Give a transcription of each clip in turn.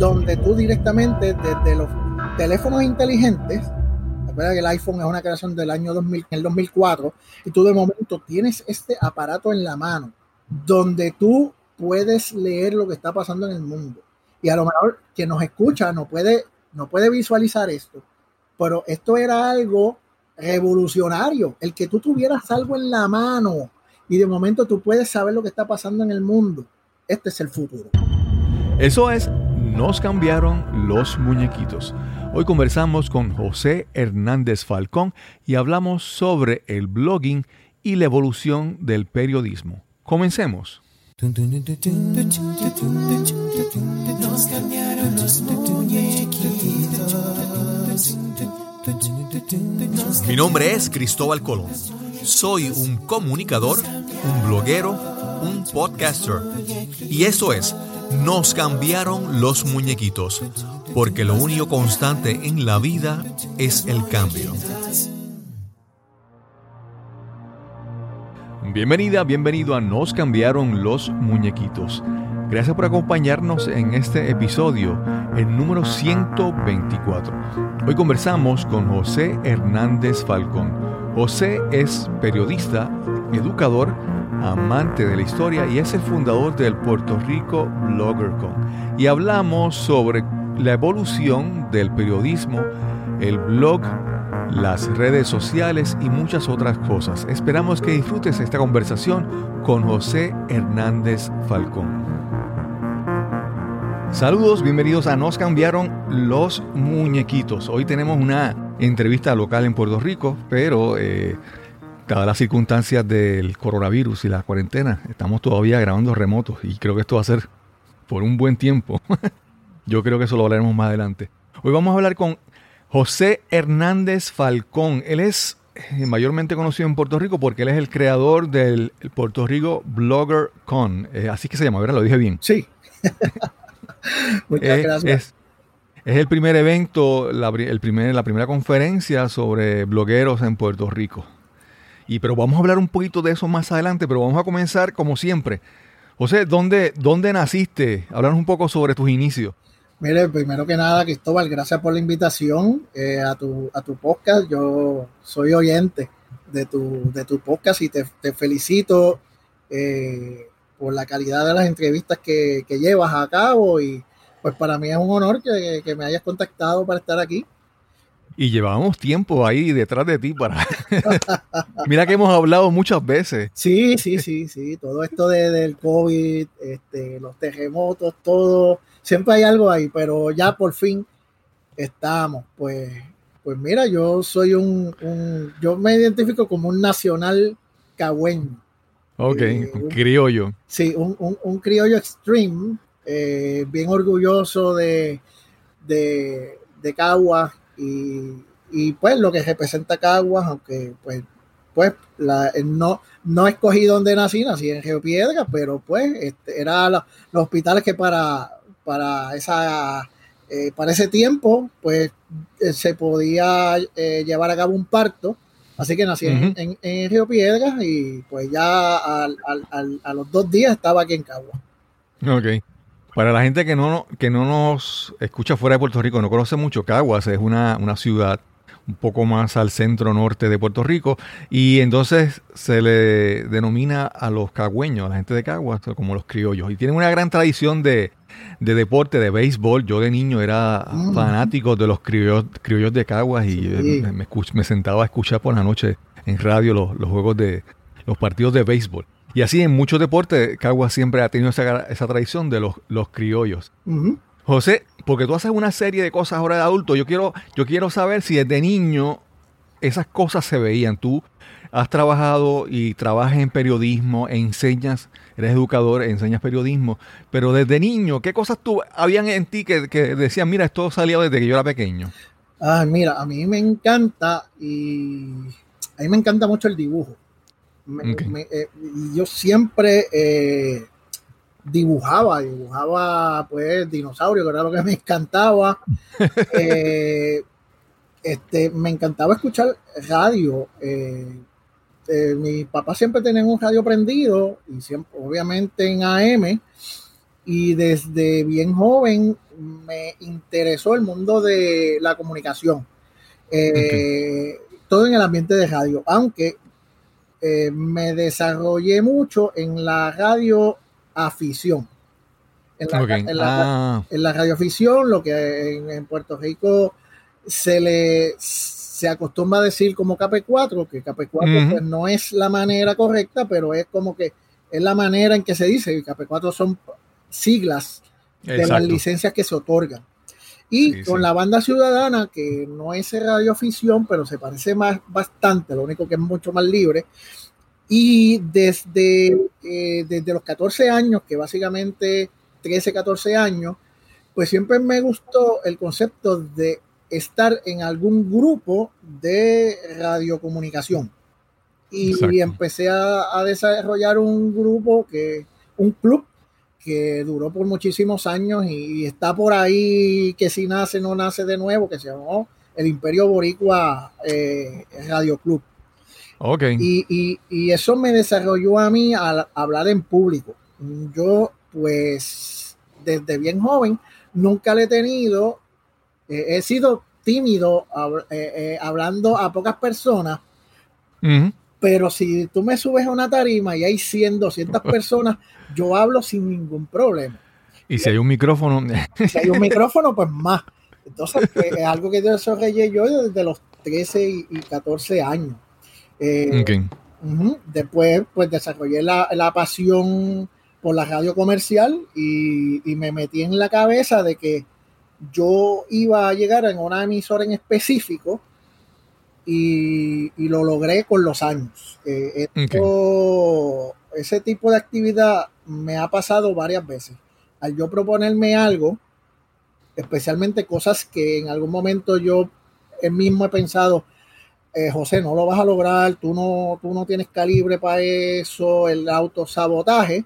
donde tú directamente desde los teléfonos inteligentes, recuerda que el iPhone es una creación del año 2000, el 2004, y tú de momento tienes este aparato en la mano, donde tú puedes leer lo que está pasando en el mundo. Y a lo mejor quien nos escucha no puede, no puede visualizar esto, pero esto era algo revolucionario, el que tú tuvieras algo en la mano y de momento tú puedes saber lo que está pasando en el mundo. Este es el futuro. Eso es, nos cambiaron los muñequitos. Hoy conversamos con José Hernández Falcón y hablamos sobre el blogging y la evolución del periodismo. Comencemos. Mi nombre es Cristóbal Colón. Soy un comunicador, un bloguero, un podcaster. Y eso es, nos cambiaron los muñequitos, porque lo único constante en la vida es el cambio. Bienvenida, bienvenido a Nos cambiaron los muñequitos. Gracias por acompañarnos en este episodio, el número 124. Hoy conversamos con José Hernández Falcón. José es periodista, educador, amante de la historia y es el fundador del Puerto Rico BloggerCon. Y hablamos sobre la evolución del periodismo, el blog, las redes sociales y muchas otras cosas. Esperamos que disfrutes esta conversación con José Hernández Falcón. Saludos, bienvenidos a Nos cambiaron los muñequitos. Hoy tenemos una entrevista local en Puerto Rico, pero eh, dadas las circunstancias del coronavirus y la cuarentena, estamos todavía grabando remotos y creo que esto va a ser por un buen tiempo. Yo creo que eso lo hablaremos más adelante. Hoy vamos a hablar con José Hernández Falcón. Él es eh, mayormente conocido en Puerto Rico porque él es el creador del Puerto Rico Blogger Con. Eh, así que se llama, ¿verdad? Lo dije bien. Sí. Muchas gracias. Es, el primer evento, la, el primer, la primera conferencia sobre blogueros en Puerto Rico. Y pero vamos a hablar un poquito de eso más adelante, pero vamos a comenzar como siempre. José, ¿dónde, dónde naciste? Hablarnos un poco sobre tus inicios. Mire, primero que nada, Cristóbal, gracias por la invitación eh, a, tu, a tu podcast. Yo soy oyente de tu, de tu podcast y te, felicito eh, por la calidad de las entrevistas que, llevas a cabo y pues para mí es un honor que, me hayas contactado para estar aquí. Y llevamos tiempo ahí detrás de ti para... Mira que hemos hablado muchas veces. Sí, sí, sí, sí. Todo esto de, del COVID, este, los terremotos, todo. Siempre hay algo ahí, pero ya por fin estamos. Pues, pues mira, yo soy un, un yo me identifico como un nacional cagüeño. Ok, eh, un criollo. Sí, un, criollo extreme, eh, bien orgulloso de, de, Caguas y, pues lo que representa Caguas, aunque pues, pues la, no, no escogí donde nací, nací en Río Piedra, pero pues este, era los hospitales que para, para, esa, eh, para ese tiempo pues se podía llevar a cabo un parto Así que nací en, Río Piedras y pues ya a los dos días estaba aquí en Cagua. Ok. Para la gente que no, que no nos escucha fuera de Puerto Rico, no conoce mucho Caguas, es una, una ciudad un poco más al centro norte de Puerto Rico y entonces se le denomina a los cagüeños, a la gente de Caguas, como los criollos. Y tienen una gran tradición de, de deporte, de béisbol. Yo de niño era mm. fanático de los criollos, criollos de Caguas y eh, me, me, sentaba a escuchar por la noche en radio los, los, juegos de los partidos de béisbol. Y así en muchos deportes, Caguas siempre ha tenido esa, esa tradición de los, los criollos. José, porque tú haces una serie de cosas ahora de adulto, yo quiero, yo quiero saber si desde niño esas cosas se veían. Tú has trabajado y trabajas en periodismo, enseñas, eres educador, enseñas periodismo, pero desde niño, ¿qué cosas tú habían en ti que, decían, mira, esto salió desde que yo era pequeño? Ah, mira, a mí me encanta y a mí me encanta mucho el dibujo. Eh, yo siempre eh, dibujaba, dibujaba pues dinosaurio, que era lo que me encantaba. Eh, este, me encantaba escuchar radio. Mi papá siempre tenía un radio prendido y siempre, obviamente en AM. y desde bien joven me interesó el mundo de la comunicación. Todo en el ambiente de radio, aunque eh, me desarrollé mucho en la radio afición. En la, ah. radio afición, lo que en, Puerto Rico se le se acostumbra a decir como KP4, que KP4 pues, no es la manera correcta, pero es como que es la manera en que se dice, KP4 son siglas de las licencias que se otorgan. Y con la banda ciudadana, que no es radioafición, pero se parece más bastante, lo único que es mucho más libre. Y desde, eh, desde los 14 años, que básicamente 13, 14 años, pues siempre me gustó el concepto de estar en algún grupo de radiocomunicación. Y, empecé a, a, desarrollar un grupo que, un club que duró por muchísimos años y, está por ahí que si nace, no nace de nuevo, que se llamó el Imperio Boricua eh, Radio Club. Okay. Y, y, eso me desarrolló a mí a, hablar en público. Yo, pues, desde bien joven, nunca le he tenido, eh, he sido tímido eh, hablando a pocas personas, pero si tú me subes a una tarima y hay 100, 200 personas, yo hablo sin ningún problema. Y si hay un micrófono. si hay un micrófono, pues más. Entonces, pues, es algo que desarrollé yo desde los 13 y, 14 años. Eh, después, pues desarrollé la, pasión por la radio comercial y, y, me metí en la cabeza de que yo iba a llegar en una emisora en específico y, lo logré con los años. Eh, ese tipo de actividad me ha pasado varias veces. Al yo proponerme algo, especialmente cosas que en algún momento yo mismo he pensado, eh, José, no lo vas a lograr, tú no, tú no tienes calibre para eso, el autosabotaje.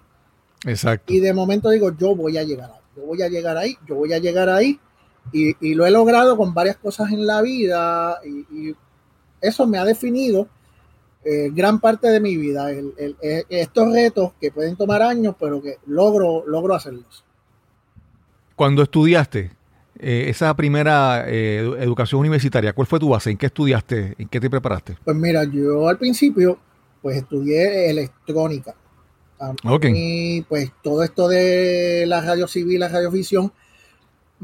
Exacto. Y de momento digo, yo voy a llegar ahí, yo voy a llegar ahí, yo voy a llegar ahí. Y, lo he logrado con varias cosas en la vida y eso me ha definido eh, gran parte de mi vida. Eh, estos retos que pueden tomar años, pero que logro, logro hacerlos. Cuando estudiaste eh, esa primera educación universitaria, ¿cuál fue tu base? ¿En qué estudiaste? ¿En qué te preparaste? Pues mira, yo al principio pues estudié electrónica. Y pues todo esto de la radio civil, la radiovisión,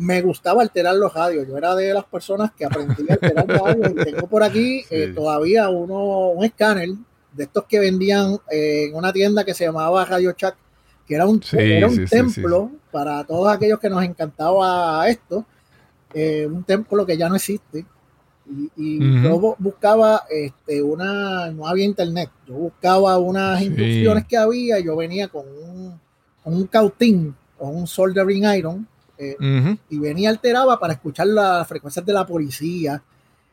me gustaba alterar los radios. Yo era de las personas que aprendí a alterar radios. Y tengo por aquí eh, todavía uno, un escáner de estos que vendían eh, en una tienda que se llamaba Radio Chat, que era un, un templo para todos aquellos que nos encantaba esto. Eh, un templo que ya no existe. Y, yo buscaba este, una, no había internet, yo buscaba unas instrucciones que había, yo venía con un, con un cautín, con un soldering iron, eh, y venía alteraba para escuchar las frecuencias de la policía,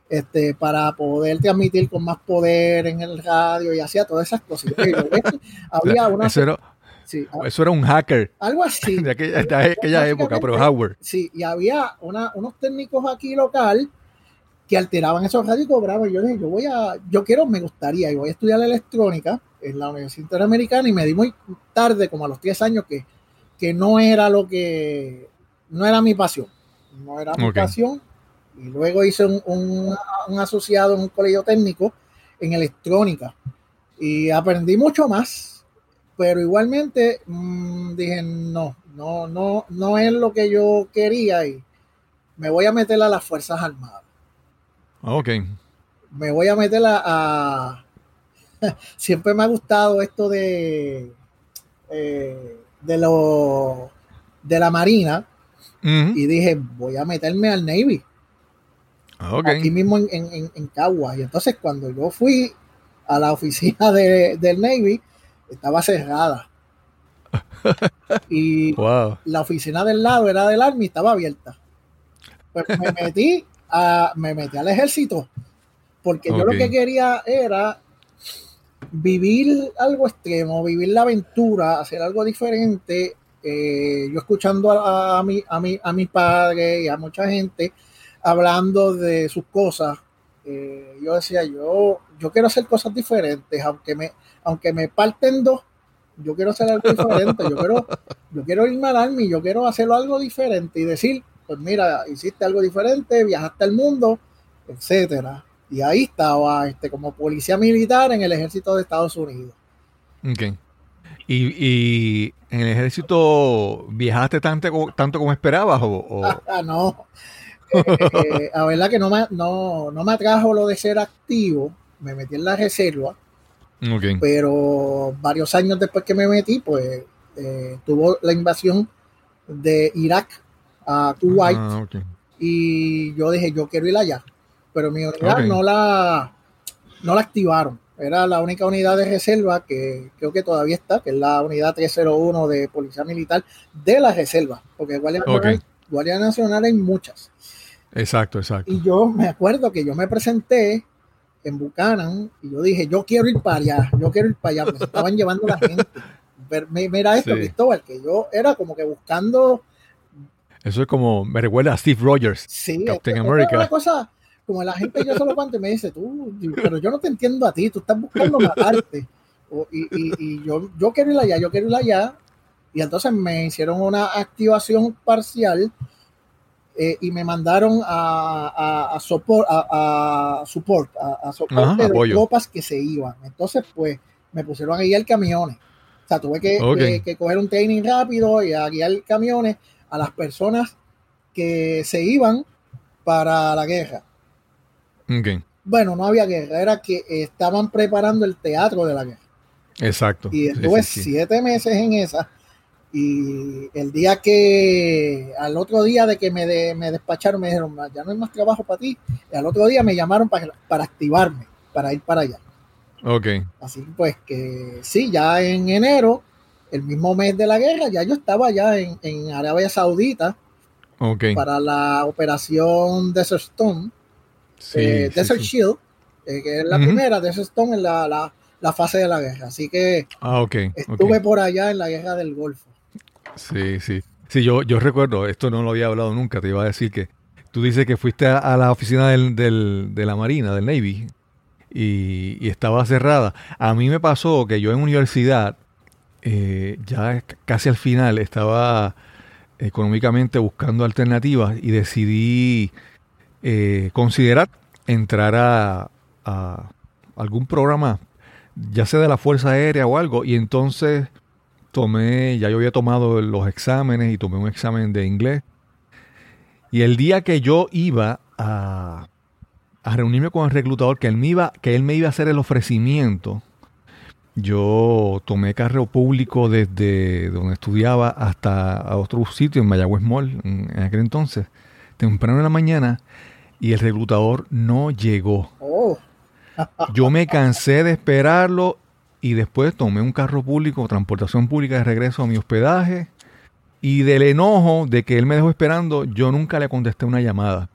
este, para poder transmitir con más poder en el radio y hacía todas esas cosas. había una... Eso era, eso era un hacker. Algo así. De aquella, época, pero hardware. Sí, y había unos técnicos aquí local que alteraban esos radios y cobraban. Yo dije, yo voy a, yo quiero, me gustaría, y voy a estudiar electrónica en la Universidad Interamericana y me di muy tarde, como a los 10 años, que, que no era lo que no era mi pasión, no era mi pasión. Y luego hice un, asociado en un colegio técnico en electrónica y aprendí mucho más, pero igualmente mm, dije, no, no, no, no es lo que yo quería y me voy a meter a las Fuerzas Armadas. Ok. Me voy a meter a... siempre me ha gustado esto de... Eh, de lo de la Marina y dije, voy a meterme al Navy. Aquí mismo en, en, en, Y entonces cuando yo fui a la oficina del Navy, estaba cerrada. y la oficina del lado era del Army, estaba abierta. Pues me metí, a, me metí al ejército, porque yo lo que quería era vivir algo extremo, vivir la aventura, hacer algo diferente eh, yo escuchando a, a, mi, a, mi, a mis padres y a mucha gente hablando de sus cosas, eh, yo decía, yo, yo quiero hacer cosas diferentes, aunque me, aunque me parten dos, yo quiero hacer algo diferente, yo quiero, yo quiero irme al Army, yo quiero hacerlo algo diferente y decir, pues mira, hiciste algo diferente, viajaste al mundo, etcétera. Y ahí estaba este, como policía militar en el ejército de Estados Unidos. Ok. ¿Y, en el ejército viajaste tanto, tanto como esperabas? O, ah, no. Eh, la verdad que no me, no, no me atrajo lo de ser activo. Me metí en la reserva. Okay. Pero varios años después que me metí, pues eh, tuvo la invasión de Irak a Kuwait. Ah, y yo dije, yo quiero ir allá. Pero mi unidad no, la, no la activaron. Era la única unidad de reserva que creo que todavía está, que es la unidad 301 de Policía Militar de la reserva, porque Guardia, Nacional, Nacional hay muchas. Exacto, exacto. Y yo me acuerdo que yo me presenté en Buchanan y yo dije, yo quiero ir para allá, yo quiero ir para allá, porque estaban llevando la gente. Mira esto, Cristóbal, que yo era como que buscando... Eso es como, me recuerda a Steve Rogers, sí, Captain America. Una cosa, como la gente yo solo cuando me dice, tú, pero yo no te entiendo a ti, tú estás buscando matarte. y, y, yo, yo quiero ir allá, yo quiero ir allá. Y entonces me hicieron una activación parcial eh, y me mandaron a, a, a, support, a, support, a, soporte de tropas que se iban. Entonces, pues, me pusieron a guiar camiones. O sea, tuve que, que, coger un training rápido y a guiar camiones a las personas que se iban para la guerra. Bueno, no había guerra, era que estaban preparando el teatro de la guerra. Exacto. Y estuve siete meses en esa. Y el día que, al otro día de que me, me despacharon, me dijeron, ya no hay más trabajo para ti. Y al otro día me llamaron para, para activarme, para ir para allá. Ok. Así pues que sí, ya en enero, el mismo mes de la guerra, ya yo estaba ya en, en Arabia Saudita okay. para la operación Desert Storm eh, Desert Shield, eh, que es la primera, Desert Storm en la, fase de la guerra. Así que ah, estuve por allá en la guerra del Golfo. Sí, sí. Sí, yo, yo recuerdo, esto no lo había hablado nunca, te iba a decir que tú dices que fuiste a, la oficina del, de la Marina, del Navy, y, estaba cerrada. A mí me pasó que yo en universidad, eh, ya casi al final, estaba económicamente buscando alternativas y decidí eh, considerar entrar a, algún programa, ya sea de la Fuerza Aérea o algo, y entonces tomé, ya yo había tomado los exámenes y tomé un examen de inglés. Y el día que yo iba a, a reunirme con el reclutador, que él, me iba, que él me iba a hacer el ofrecimiento, yo tomé carro público desde donde estudiaba hasta otro sitio en Mayagüez Mall en aquel entonces temprano en la mañana y el reclutador no llegó. Oh. Yo me cansé de esperarlo y después tomé un carro público, transportación pública de regreso a mi hospedaje y del enojo de que él me dejó esperando, yo nunca le contesté una llamada.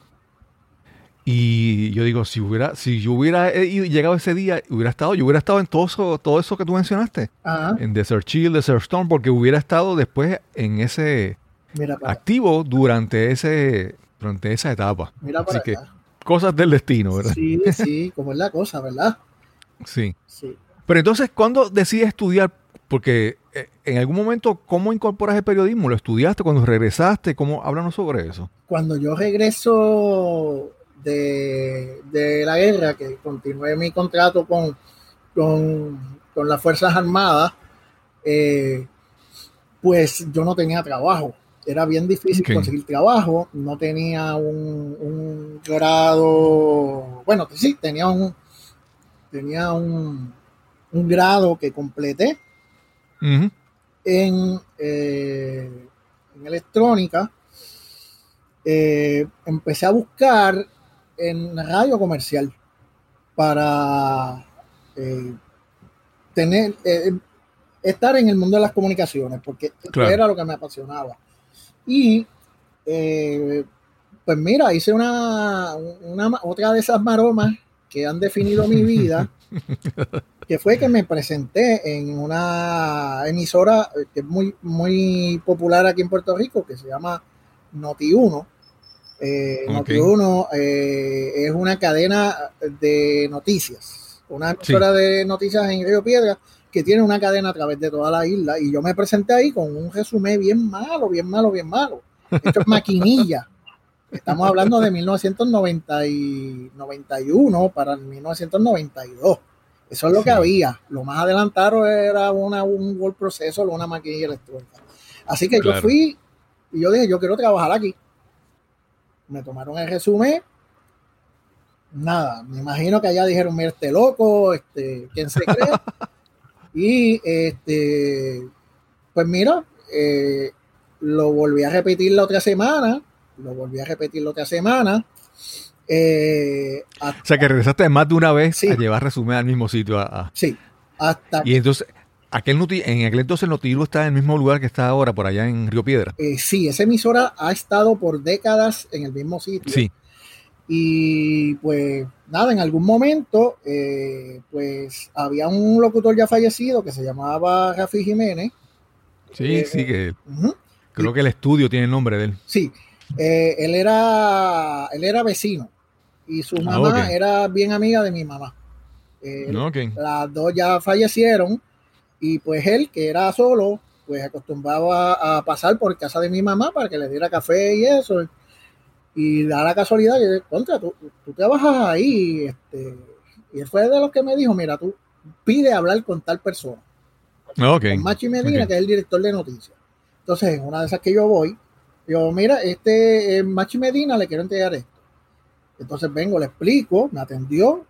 Y yo digo, si hubiera, si yo hubiera llegado ese día, hubiera estado, yo hubiera estado en todo eso, todo eso que tú mencionaste, en Desert Chill, Desert Storm, porque hubiera estado después en ese activo durante ese durante esa etapa. Mira Así que cosas del destino, ¿verdad? Sí, sí, como es la cosa, ¿verdad? Sí. sí. Pero entonces, ¿cuándo decides estudiar? Porque eh, en algún momento, ¿cómo incorporas el periodismo? ¿Lo estudiaste cuando regresaste? ¿Cómo? Háblanos sobre eso. Cuando yo regreso de, la guerra, que continué mi contrato con, con, las Fuerzas Armadas, eh, pues yo no tenía trabajo era bien difícil conseguir trabajo, no tenía un, grado, bueno, sí, tenía un, tenía un, grado que completé en, eh, en, electrónica. Eh, empecé a buscar en radio comercial para eh, tener estar en el mundo de las comunicaciones, porque era lo que me apasionaba. Y eh, pues mira, hice una, otra de esas maromas que han definido mi vida, que fue que me presenté en una emisora que es muy, muy popular aquí en Puerto Rico, que se llama Noti1. Eh, Noti1 eh, es una cadena de noticias, una emisora de noticias en Río Piedra que tiene una cadena a través de toda la isla. Y yo me presenté ahí con un resumen bien malo, bien malo, bien malo. Esto es maquinilla. Estamos hablando de 1991 para 1992. Eso es lo que había. Lo más adelantado era una, un Word Processor o una maquinilla electrónica. Así que yo fui y yo dije, yo quiero trabajar aquí. Me tomaron el resumen. Nada, me imagino que allá dijeron, mira, este loco, este, ¿quién se cree? y este, pues mira, eh, lo volví a repetir la otra semana lo volví a repetir la otra semana. Eh, o sea que regresaste más de una vez a llevar resumen al mismo sitio. sí, hasta. Y entonces, aquel en aquel entonces el Notiludo está en el mismo lugar que está ahora, por allá en Río Piedra. Eh, sí, esa emisora ha estado por décadas en el mismo sitio. Sí. Y pues nada, en algún momento, eh, pues había un locutor ya fallecido que se llamaba Rafi Jiménez. Sí, sí, que creo que el estudio tiene el nombre de él. Sí, eh, él, era, él era vecino y su ah, mamá era bien amiga de mi mamá. Las dos ya fallecieron y pues él, que era solo, pues acostumbraba a pasar por casa de mi mamá para que le diera café y eso. Y da la casualidad, yo contra, tú, tú trabajas ahí. Este, y él fue de los que me dijo, mira, tú pide hablar con tal persona. Okay. Con Machi Medina, que es el director de noticias. Entonces, en una de esas que yo voy, yo, mira, este eh, Machi Medina le quiero entregar esto. Entonces vengo, le explico, me atendió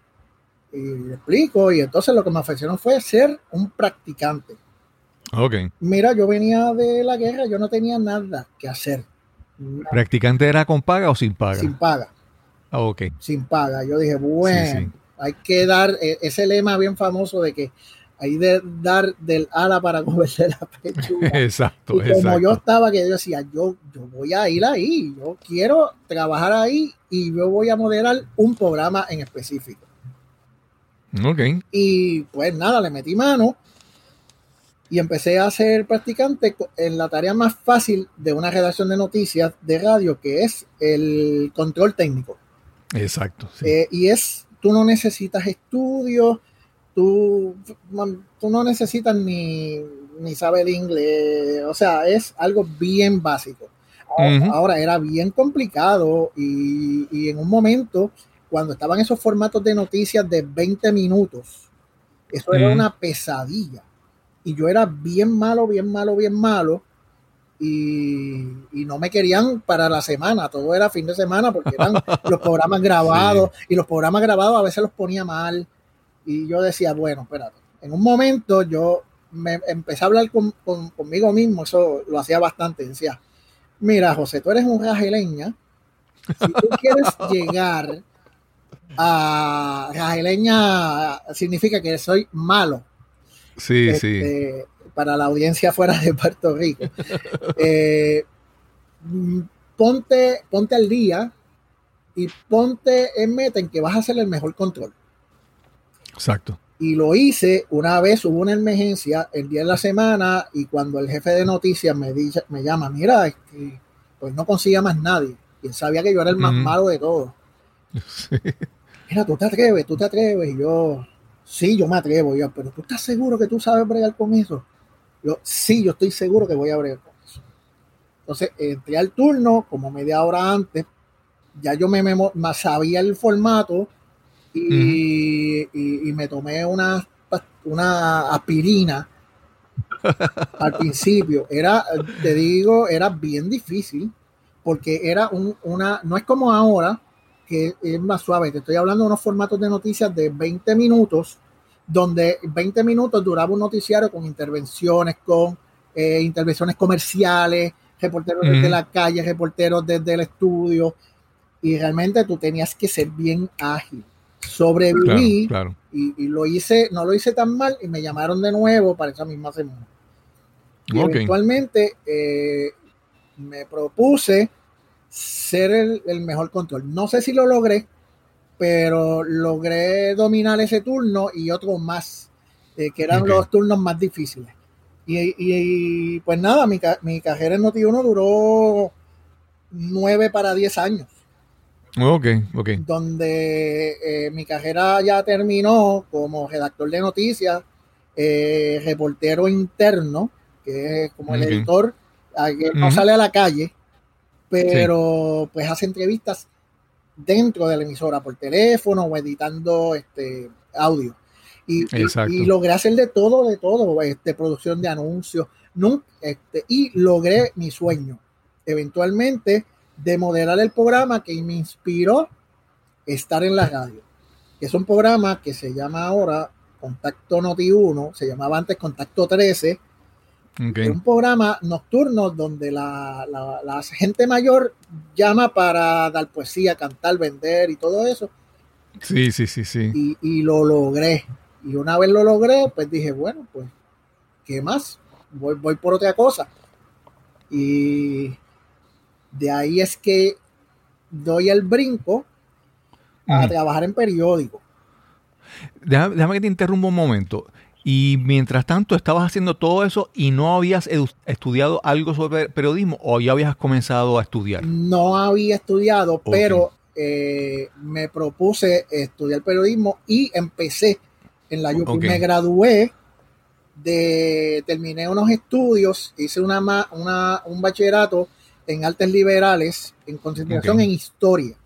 y le explico. Y entonces lo que me ofrecieron fue ser un practicante. Ok. Mira, yo venía de la guerra, yo no tenía nada que hacer. ¿Practicante era con paga o sin paga? Sin paga. Ah, ok. Sin paga. Yo dije, bueno, hay que dar e, ese lema bien famoso de que ahí de dar del ala para comerse la pechuga. Exacto. Y como yo estaba, que yo decía, yo, yo voy a ir ahí, yo quiero trabajar ahí y yo voy a moderar un programa en específico. Ok. Y pues nada, le metí mano y empecé a ser practicante en la tarea más fácil de una redacción de noticias de radio, que es el control técnico. Exacto. Eh, y es, tú no necesitas estudios tú, tú no necesitas ni, ni saber inglés, o sea, es algo bien básico. Ahora, era bien complicado y, en un momento, cuando estaban esos formatos de noticias de 20 minutos, eso era una pesadilla. Y yo era bien malo, bien malo, bien malo. Y, y, no me querían para la semana, todo era fin de semana porque eran los programas grabados y los programas grabados a veces los ponía mal y yo decía, bueno, espérate. En un momento yo me empecé a hablar con, conmigo mismo, eso lo hacía bastante. Decía, mira, José, tú eres un rajeleña. Si tú quieres llegar a rajeleña, significa que soy malo. Sí, sí. Este, para la audiencia fuera de Puerto Rico. Eh, ponte, ponte al día y ponte en meta en que vas a hacer el mejor control. Exacto. Y lo hice una vez, hubo una emergencia el día de la semana y cuando el jefe de noticias me, dice, me llama, mira, que pues no consigue más nadie. Y él sabía que yo era el más malo de todos. Mira, tú te atreves, tú te atreves. Y yo, sí, yo me atrevo. Yo, pero tú estás seguro que tú sabes bregar con eso. Yo, sí, yo estoy seguro que voy a bregar con eso. Entonces, entré al turno como media hora antes. Ya yo me, me sabía el formato y, me tomé una, una aspirina al principio. Era, te digo, era bien difícil porque era un, una, no es como ahora que es más suave. Te estoy hablando de unos formatos de noticias de 20 minutos, donde 20 minutos duraba un noticiario con intervenciones, con eh, intervenciones comerciales, reporteros desde la calle, reporteros desde el estudio, y realmente tú tenías que ser bien ágil sobreviví Y, lo hice, no lo hice tan mal y me llamaron de nuevo para esa misma semana. Y eventualmente eh, me propuse ser el, mejor control. No sé si lo logré, pero logré dominar ese turno y otro más, eh, que eran los turnos más difíciles. Y, pues nada, mi, mi carrera en Noti1 duró nueve para diez años. Ok, ok. Donde eh, mi carrera ya terminó como redactor de noticias eh, reportero interno, que es como el editor, que no sale a la calle, pero pues hace entrevistas dentro de la emisora por teléfono o editando este audio. Y, y, logré hacer de todo, de todo, este, producción de anuncios, este, y logré mi sueño, eventualmente, de moderar el programa que me inspiró estar en la radio, que es un programa que se llama ahora Contacto Noti 1, se llamaba antes Contacto 13, es un programa nocturno donde la, la, gente mayor llama para dar poesía, cantar, vender y todo eso. Sí, sí, sí, sí. Y, y, lo logré. Y una vez lo logré, pues dije, bueno, pues, ¿qué más? Voy, voy por otra cosa. Y de ahí es que doy el brinco a trabajar en periódico. Déjame, que te interrumpa un momento. Y mientras tanto estabas haciendo todo eso y no habías estudiado algo sobre periodismo o ya habías comenzado a estudiar. No había estudiado, pero eh, me propuse estudiar periodismo y empecé en la UP. Me gradué de, terminé unos estudios, hice una, una un bachillerato en artes liberales en concentración en historia.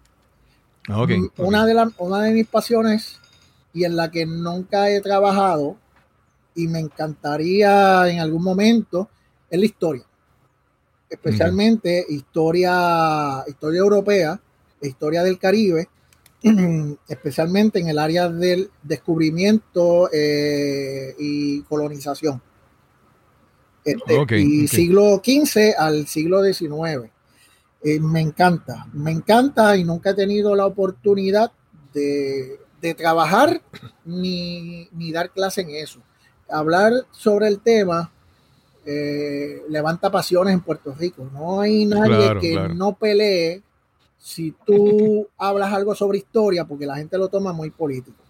Una, de una de mis pasiones y en la que nunca he trabajado y me encantaría en algún momento es la historia. Especialmente historia, historia europea, historia del Caribe, especialmente en el área del descubrimiento eh, y colonización. Este, y siglo XV al siglo XIX. Eh, me encanta, me encanta y nunca he tenido la oportunidad de, trabajar ni, dar clase en eso. Hablar sobre el tema eh, levanta pasiones en Puerto Rico. No hay nadie que no pelee si tú hablas algo sobre historia porque la gente lo toma muy político.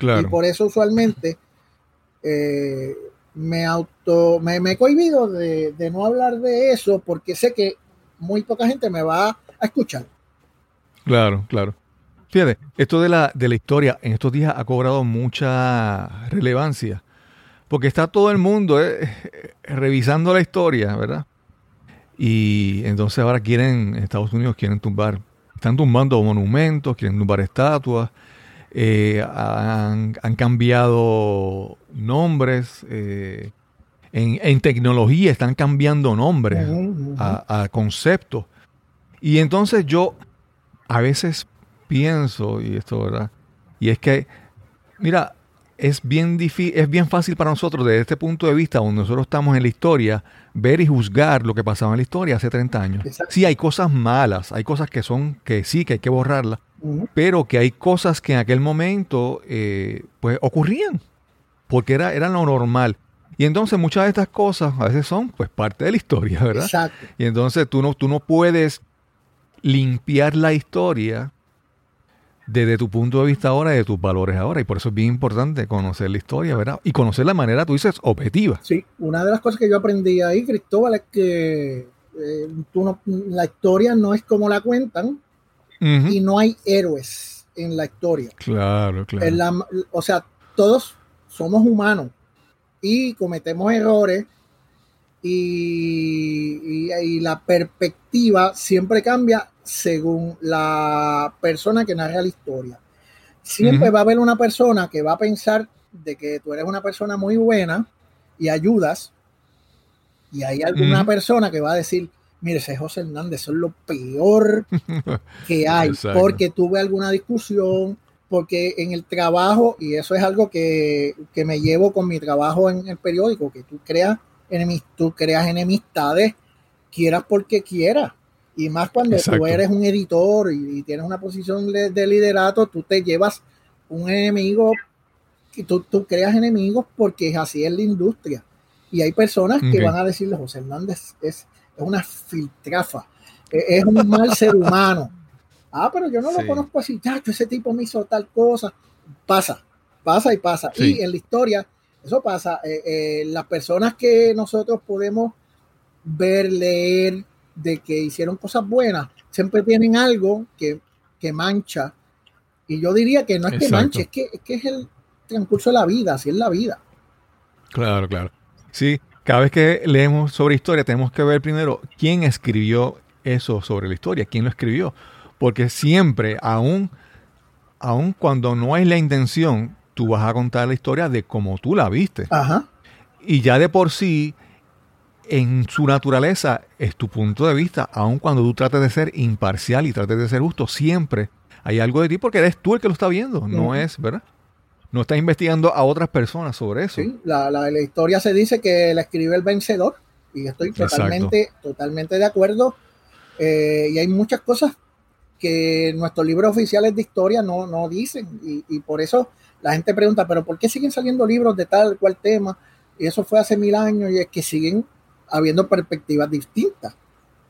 Y por eso usualmente eh, me auto, me, he cohibido de, no hablar de eso porque sé que muy poca gente me va a escuchar. Claro, claro. Fíjate, esto de la, de la historia en estos días ha cobrado mucha relevancia porque está todo el mundo eh, revisando la historia, ¿verdad? Y entonces ahora quieren, en Estados Unidos quieren tumbar, están tumbando monumentos, quieren tumbar estatuas, eh, han, cambiado nombres. Eh, en, tecnología están cambiando nombres A, conceptos. Y entonces yo a veces pienso, y esto, ¿verdad? Y es que, mira, es bien, difícil, es bien fácil para nosotros desde este punto de vista, donde nosotros estamos en la historia, ver y juzgar lo que pasaba en la historia hace 30 años. Sí, hay cosas malas, hay cosas que son, que sí, que hay que borrarlas, pero que hay cosas que en aquel momento eh, pues ocurrían, porque era, era lo normal. Y entonces muchas de estas cosas a veces son pues parte de la historia, ¿verdad? Exacto. Y entonces tú no, tú no puedes limpiar la historia desde tu punto de vista ahora y de tus valores ahora. Y por eso es bien importante conocer la historia, ¿verdad? Y conocer la manera, tú dices, objetiva. Sí, una de las cosas que yo aprendí ahí, Cristóbal, es que eh, tú no, la historia no es como la cuentan y no hay héroes en la historia. Claro, claro. o sea, todos somos humanos y cometemos errores y, y, la perspectiva siempre cambia según la persona que narra la historia. Siempre va a haber una persona que va a pensar de que tú eres una persona muy buena y ayudas, y hay alguna persona que va a decir, mire, ese José Hernández, eso es lo peor que hay, porque tuve alguna discusión, porque en el trabajo, y eso es algo que, me llevo con mi trabajo en el periódico, que tú creas, tú creas enemistades, quieras porque quieras. Y más cuando tú eres un editor y, tienes una posición de, liderato, tú te llevas un enemigo, y tú, tú creas enemigos porque así es la industria. Y hay personas que van a decirle, José Hernández es, una filtrafa, e, es, un mal ser humano. Ah, pero yo no lo conozco así, chacho, ese tipo me hizo tal cosa. Pasa, pasa y pasa. Y en la historia, eso pasa. Eh, eh, las personas que nosotros podemos ver, leer, de que hicieron cosas buenas, siempre tienen algo que, mancha. Y yo diría que no es que manche, es que, es que es el transcurso de la vida, así es la vida. Claro, claro. Sí, cada vez que leemos sobre historia tenemos que ver primero quién escribió eso sobre la historia, quién lo escribió. Porque siempre, aún, aún cuando no hay la intención, tú vas a contar la historia de cómo tú la viste. Ajá. Y ya de por sí, en su naturaleza, es tu punto de vista, aun cuando tú trates de ser imparcial y trates de ser justo, siempre hay algo de ti porque eres tú el que lo está viendo, no es, ¿verdad? No estás investigando a otras personas sobre eso. Sí, la, la, la historia se dice que la escribe el vencedor y estoy totalmente, totalmente de acuerdo. Eh, y hay muchas cosas que nuestros libros oficiales de historia no, no dicen y, y, por eso la gente pregunta, pero ¿por qué siguen saliendo libros de tal cual tema? Y eso fue hace mil años y es que siguen habiendo perspectivas distintas.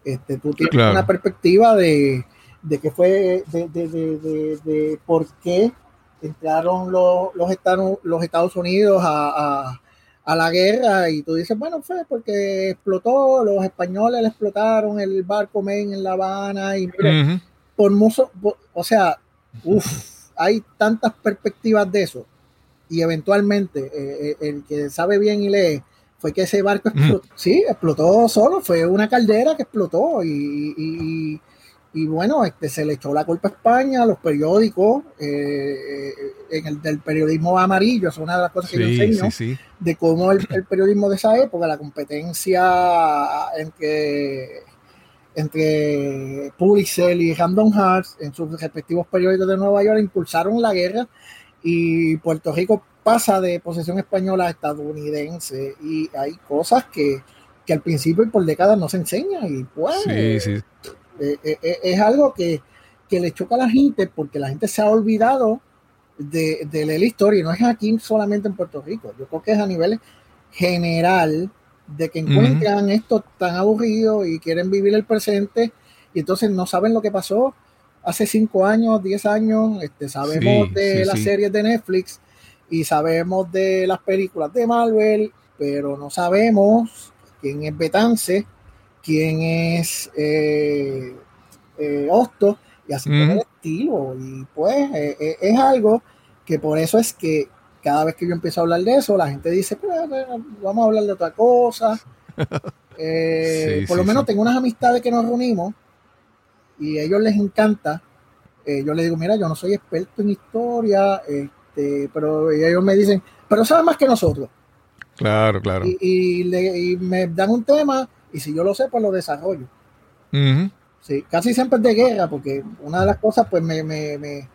Este, tú tienes claro. una perspectiva de, de qué fue, de, de, de, de, por qué entraron los, los, Estados, los Estados Unidos a, a, a, la guerra y tú dices, bueno, fue porque explotó, los españoles explotaron el barco Maine en La Habana y mira, uh -huh. por mucho, o sea, uff, hay tantas perspectivas de eso y eventualmente eh, el que sabe bien y lee fue que ese barco explotó, mm. sí, explotó solo, fue una caldera que explotó y, y, y bueno, este, se le echó la culpa a España, a los periódicos, eh, en el del periodismo amarillo, es una de las cosas que sí, yo enseño, sí, sí. de cómo el, el, periodismo de esa época, la competencia entre, entre Pulitzer y Random House en sus respectivos periódicos de Nueva York impulsaron la guerra y Puerto Rico pasa de posesión española a estadounidense. Y hay cosas que, que al principio y por décadas no se enseñan y pues sí, sí. Eh, eh, es algo que, que, le choca a la gente porque la gente se ha olvidado de, de, leer la historia. Y no es aquí solamente en Puerto Rico, yo creo que es a nivel general de que encuentran uh -huh. esto tan aburrido y quieren vivir el presente y entonces no saben lo que pasó hace cinco años, diez años, este, sabemos sí, de sí, las sí. series de Netflix y sabemos de las películas de Marvel, pero no sabemos quién es Betance, quién es eh, eh, Hosto, y así mm. el estilo. Y pues eh, eh, es algo que por eso es que cada vez que yo empiezo a hablar de eso, la gente dice, pues, vamos a hablar de otra cosa. sí, por lo menos tengo unas amistades que nos reunimos y a ellos les encanta. Eh, yo les digo, mira, yo no soy experto en historia, este, pero ellos me dicen, pero saben más que nosotros. Claro, claro. Y, y, le, y, me dan un tema y si yo lo sé, pues lo desarrollo. Uh -huh. sí, casi siempre es de guerra, porque una de las cosas, pues me, me, me,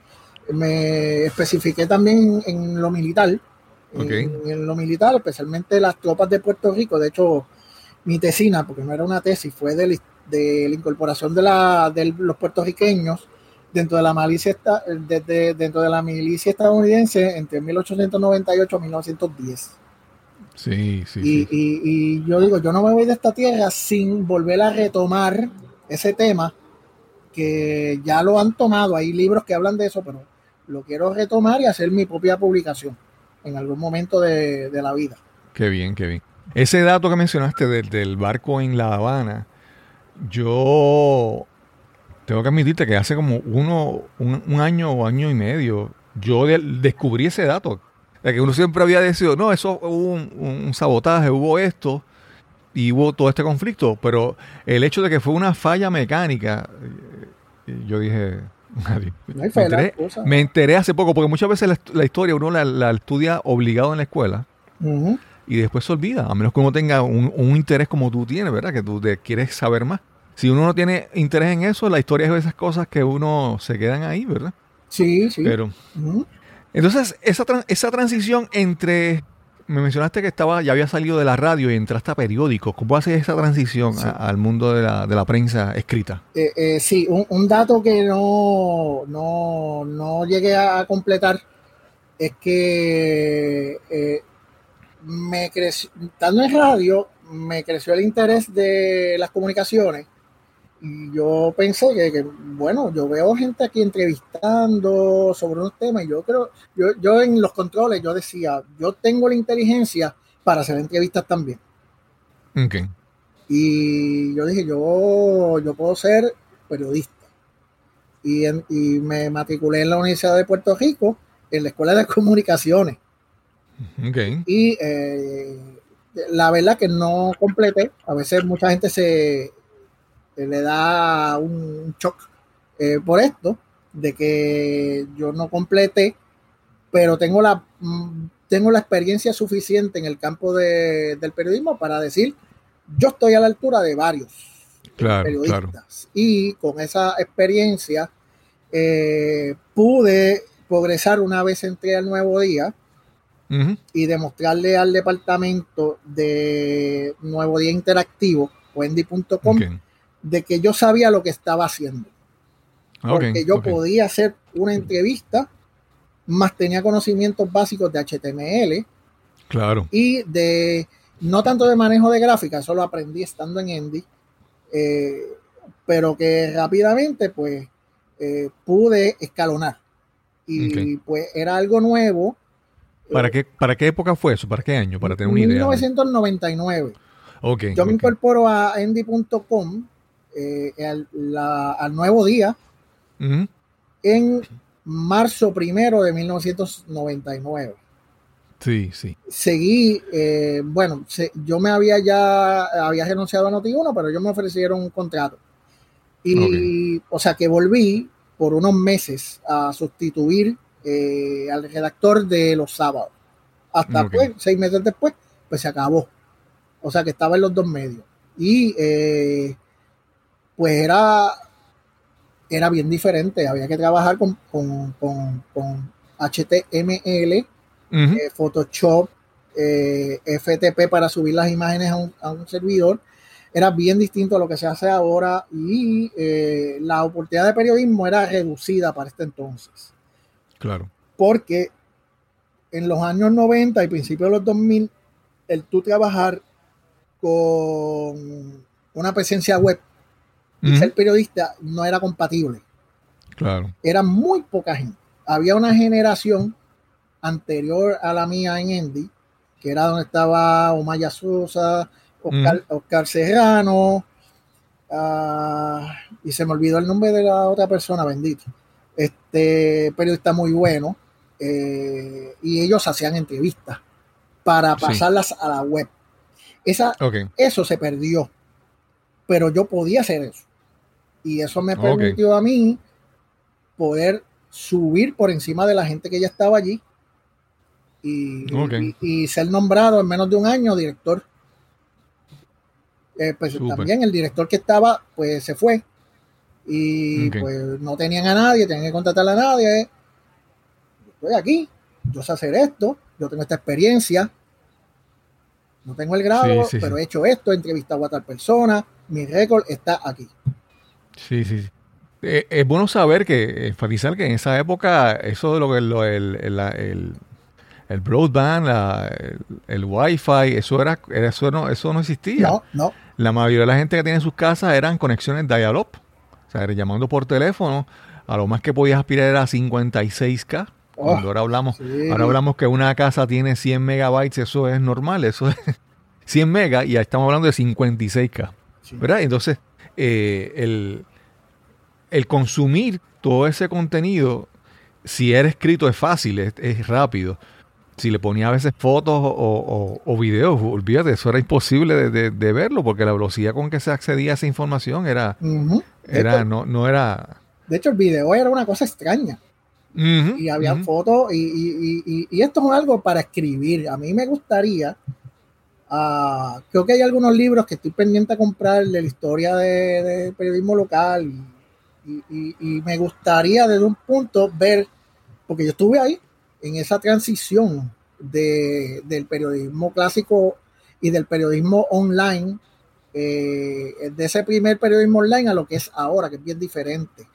me especifiqué también en lo militar. Okay. En, en, lo militar, especialmente las tropas de Puerto Rico. De hecho, mi tesina, porque no era una tesis, fue de, de la incorporación de, la, de los puertorriqueños dentro de la milicia de, de, dentro de la milicia estadounidense entre 1898 a 1910. Sí, sí, y, sí. Y, y, yo digo, yo no me voy de esta tierra sin volver a retomar ese tema que ya lo han tomado. Hay libros que hablan de eso, pero lo quiero retomar y hacer mi propia publicación en algún momento de, de la vida. Qué bien, qué bien. Ese dato que mencionaste del, del barco en La Habana, yo tengo que admitirte que hace como uno, un, año o año y medio, yo de, descubrí ese dato. De que uno siempre había decidido, no, eso hubo un, un, sabotaje, hubo esto y hubo todo este conflicto. Pero el hecho de que fue una falla mecánica, eh, yo dije, me, enteré, me, enteré, hace poco, porque muchas veces la, la historia uno la, la, estudia obligado en la escuela. Uh -huh. Y después se olvida, a menos que uno tenga un, un interés como tú tienes, ¿verdad? Que tú te quieres saber más si uno no tiene interés en eso, la historia es de esas cosas que uno se quedan ahí, ¿verdad? Sí, sí. Pero, uh -huh. entonces, esa, esa transición entre, me mencionaste que estaba, ya había salido de la radio y entraste a periódicos. ¿Cómo hace esa transición sí. a, al mundo de la, de la, prensa escrita? Eh, eh, sí, un, un, dato que no, no, no llegué a completar es que eh, me creció, estando en radio, me creció el interés de las comunicaciones y yo pensé que, que, bueno, yo veo gente aquí entrevistando sobre unos temas y yo creo, yo, yo en los controles yo decía, yo tengo la inteligencia para hacer entrevistas también. Okay. Y yo dije, yo, yo puedo ser periodista. Y, en, y me matriculé en la Universidad de Puerto Rico, en la Escuela de Comunicaciones. Y eh, la verdad que no completé. A veces mucha gente se le da un shock eh, por esto, de que yo no completé, pero tengo la, mm, tengo la experiencia suficiente en el campo del periodismo para decir, yo estoy a la altura de varios periodistas. Y con esa experiencia eh, pude progresar una vez entré al nuevo día y demostrarle al departamento de Nuevo Día Interactivo, wendy.com, de que yo sabía lo que estaba haciendo. Porque yo podía hacer una entrevista, más tenía conocimientos básicos de HTML. Claro. Y de, no tanto de manejo de gráfica, eso lo aprendí estando en Endy, eh, pero que rápidamente pues eh, pude escalonar. Y pues era algo nuevo ¿Para qué, ¿Para qué época fue eso? ¿Para qué año? Para tener una idea. 1999. Okay, Yo me incorporo a Endy.com eh, al, nuevo día en marzo primero de 1999. Sí, sí. Seguí, eh, bueno, yo me había ya, había renunciado a Noti1, pero ellos me ofrecieron un contrato. Y, o sea, que volví por unos meses a sustituir eh, al redactor de los sábados. Hasta pues, seis meses después, pues se acabó. O sea que estaba en los dos medios. Y eh, pues era, era bien diferente. Había que trabajar con, HTML, eh, Photoshop, FTP para subir las imágenes a un, a un, servidor. Era bien distinto a lo que se hace ahora y la oportunidad de periodismo era reducida para este entonces. Claro. Porque en los años 90 y principios de los 2000, el tú trabajar con una presencia web y ser periodista no era compatible. Claro. Era muy poca gente. Había una generación anterior a la mía en Endy, que era donde estaba Omaya Sosa, Oscar, Serrano, ah, y se me olvidó el nombre de la otra persona, bendito este periodista muy bueno, eh, y ellos hacían entrevistas para pasarlas a la web. Esa, Eso se perdió, pero yo podía hacer eso. Y eso me permitió a mí poder subir por encima de la gente que ya estaba allí y, ser nombrado en menos de un año director. Eh, pues también el director que estaba, pues se fue y pues no tenían a nadie, tenían que contratar a nadie. estoy aquí, yo sé hacer esto, yo tengo esta experiencia, no tengo el grado, pero he hecho esto, he entrevistado a tal persona, mi récord está aquí. Sí, sí, eh, es bueno saber que, enfatizar que en esa época, eso de lo que lo, el, el, el, broadband, el, el, wifi, eso era, eso no, eso no existía. No, no. La mayoría de la gente que tiene en sus casas eran conexiones dial-up. O sea, llamando por teléfono, a lo más que podías aspirar era 56K. Cuando ahora hablamos, ahora hablamos que una casa tiene 100 megabytes, eso es normal, eso es 100 megas y ya estamos hablando de 56K. ¿Verdad? Entonces, eh, el, el, consumir todo ese contenido, si era escrito es fácil, es, rápido. Si le ponía a veces fotos o, videos, olvídate, eso era imposible de, verlo porque la velocidad con que se accedía a esa información era, era, no, no era. De hecho, el video era una cosa extraña. y había fotos, y, esto es algo para escribir. A mí me gustaría. Uh, creo que hay algunos libros que estoy pendiente a comprar de la historia de, periodismo local. Y, me gustaría desde un punto ver, porque yo estuve ahí en esa transición de, del periodismo clásico y del periodismo online eh, de ese primer periodismo online a lo que es ahora, que es bien diferente,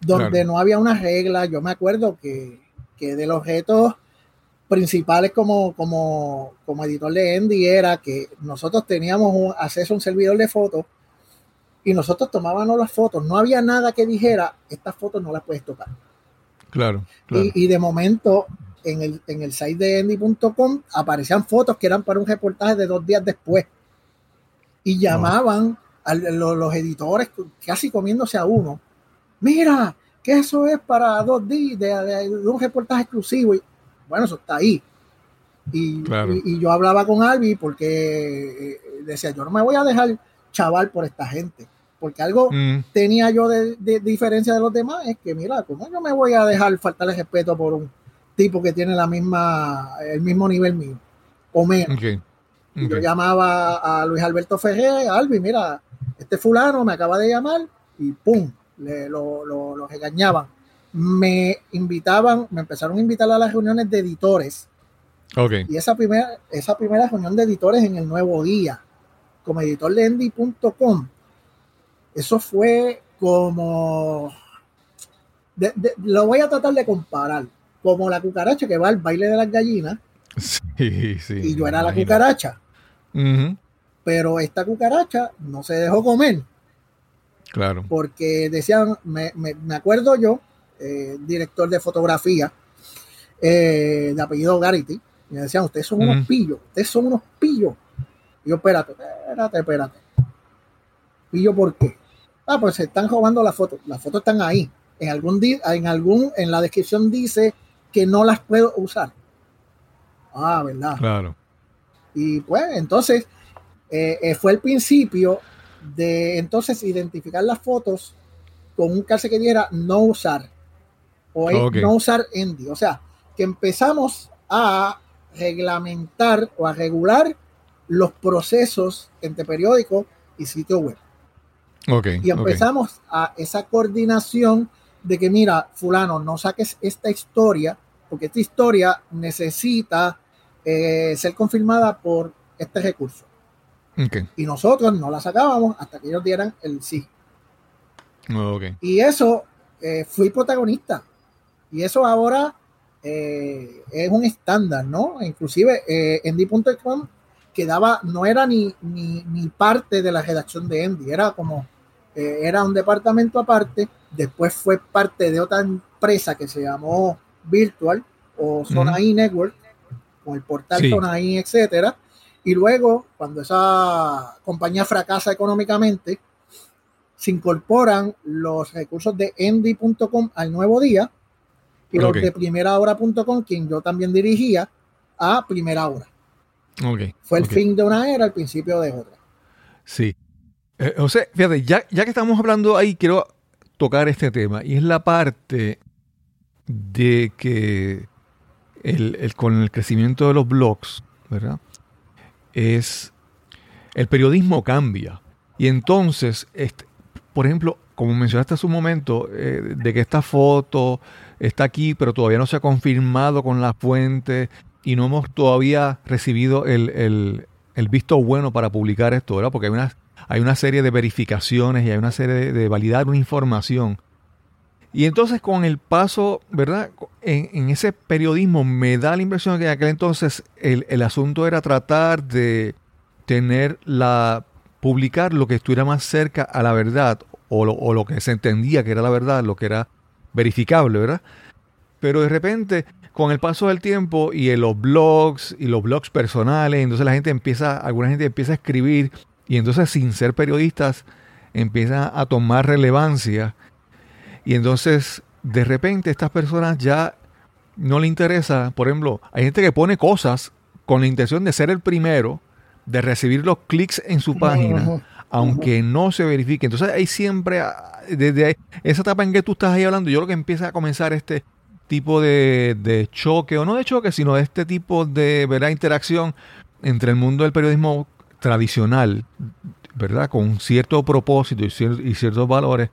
donde no había una regla. Yo me acuerdo que, de los retos principales como, como, como editor de Endy era que nosotros teníamos acceso a un servidor de fotos y nosotros tomábamos las fotos. No había nada que dijera, estas fotos no las puedes tocar. Claro. Y, de momento en el, en el site de endy.com aparecían fotos que eran para un reportaje de dos días después y llamaban a los, editores casi comiéndose a uno. Mira, que eso es para dos días de, un reportaje exclusivo. Y, bueno, eso está ahí. Y, y, yo hablaba con Albi porque eh, decía, yo no me voy a dejar chaval por esta gente. Porque algo mm. tenía yo de, diferencia de los demás es que, mira, ¿cómo yo me voy a dejar faltarle respeto por un tipo que tiene la misma, el mismo nivel mío? O menos. Yo llamaba a Luis Alberto Ferrer, Albi, mira, este fulano me acaba de llamar y ¡pum! Le, lo, lo, lo regañaban. Me invitaban, me empezaron a invitar a las reuniones de editores. Okay. Y esa primera, esa primera reunión de editores en el Nuevo Día, como editor de Endy.com, eso fue como. lo voy a tratar de comparar. Como la cucaracha que va al baile de las gallinas. Sí, sí. Y yo era la cucaracha. Pero esta cucaracha no se dejó comer. Claro. Porque decían, me, acuerdo yo, eh, director de fotografía, eh, de apellido Garity, me decían, ustedes son unos pillos, ustedes son unos pillos. Y yo, espérate, espérate, espérate. ¿Pillo por qué? Ah, pues se están robando las fotos. Las fotos están ahí. En algún, en algún, en la descripción dice que no las puedo usar. Ah, ¿verdad? Claro. Y pues, entonces, eh, eh, fue el principio de entonces identificar las fotos con un cárcel que diera no usar o no usar Endy. O sea, que empezamos a reglamentar o a regular los procesos entre periódicos y sitio web y empezamos a esa coordinación de que, mira, fulano, no saques esta historia, porque esta historia necesita eh, ser confirmada por este recurso. Y nosotros no la sacábamos hasta que ellos dieran el sí. Y eso, eh, fui protagonista. Y eso ahora eh, es un estándar, ¿no? Inclusive en D.com quedaba, no era ni, ni, ni, parte de la redacción de Endy, era como eh, era un departamento aparte, después fue parte de otra empresa que se llamó Virtual o Zona Network, con el portal sí. Zona etcétera. Y luego, cuando esa compañía fracasa económicamente, se incorporan los recursos de endy.com al nuevo día y los de primerahora.com, quien yo también dirigía, a primera hora. Fue el fin de una era, el principio de otra. Sí. Eh, o fíjate, ya, ya que estamos hablando ahí, quiero tocar este tema. Y es la parte de que el, con el crecimiento de los blogs, ¿verdad? Es el periodismo cambia. Y entonces, por ejemplo, como mencionaste hace un momento, eh, de que esta foto está aquí, pero todavía no se ha confirmado con la fuente y no hemos todavía recibido el, el, el visto bueno para publicar esto, ¿verdad? Porque hay unas hay una serie de verificaciones y hay una serie de, validar una información. Y entonces con el paso, ¿verdad? En, ese periodismo me da la impresión que en aquel entonces el, asunto era tratar de tener la, publicar lo que estuviera más cerca a la verdad o lo, o lo que se entendía que era la verdad, lo que era verificable, ¿verdad? Pero de repente con el paso del tiempo y en los blogs y los blogs personales, entonces la gente empieza, alguna gente empieza a escribir y entonces sin ser periodistas empiezan a tomar relevancia. Y entonces de repente estas personas ya no le interesa, por ejemplo, hay gente que pone cosas con la intención de ser el primero, de recibir los clics en su página, aunque no se verifique. Entonces hay siempre, ah, desde esa etapa en que tú estás ahí hablando, yo lo que empieza a comenzar este tipo de, de choque, o no de choque, sino de este tipo de ¿verdad? interacción entre el mundo del periodismo tradicional, ¿verdad? Con cierto propósito y, ciertos valores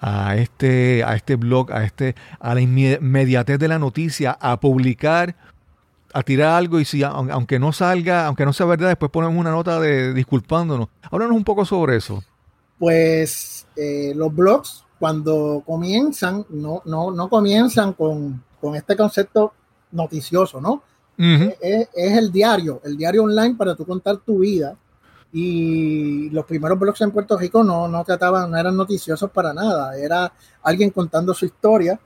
a este, a este blog, a este, a la inmediatez de la noticia, a publicar, a tirar algo y si aunque no salga, aunque no sea verdad, después ponemos una nota de disculpándonos. Háblanos un poco sobre eso. Pues eh, los blogs cuando comienzan, no, no, no comienzan con, con este concepto noticioso, ¿no? es, es, el diario, el diario online para tú contar tu vida y los primeros blogs en Puerto Rico no, no trataban, no eran noticiosos para nada, era alguien contando su historia.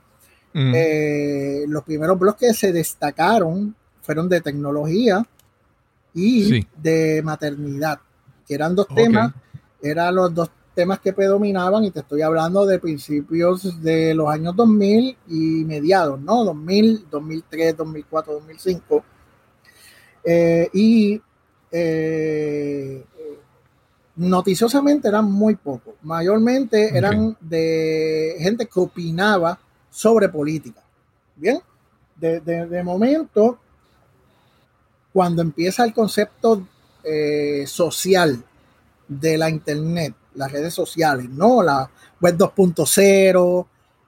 Mm. Eh, los primeros blogs que se destacaron fueron de tecnología y de maternidad, que eran dos temas, eran los dos temas que predominaban y te estoy hablando de principios de los años 2000 y mediados, ¿no? 2000, 2003, 2004, 2005 Eh, y noticiosamente eran muy pocos. Mayormente eran de gente que opinaba sobre política. Bien, de, momento, cuando empieza el concepto eh, social de la Internet, las redes sociales, ¿no? La web 2.0,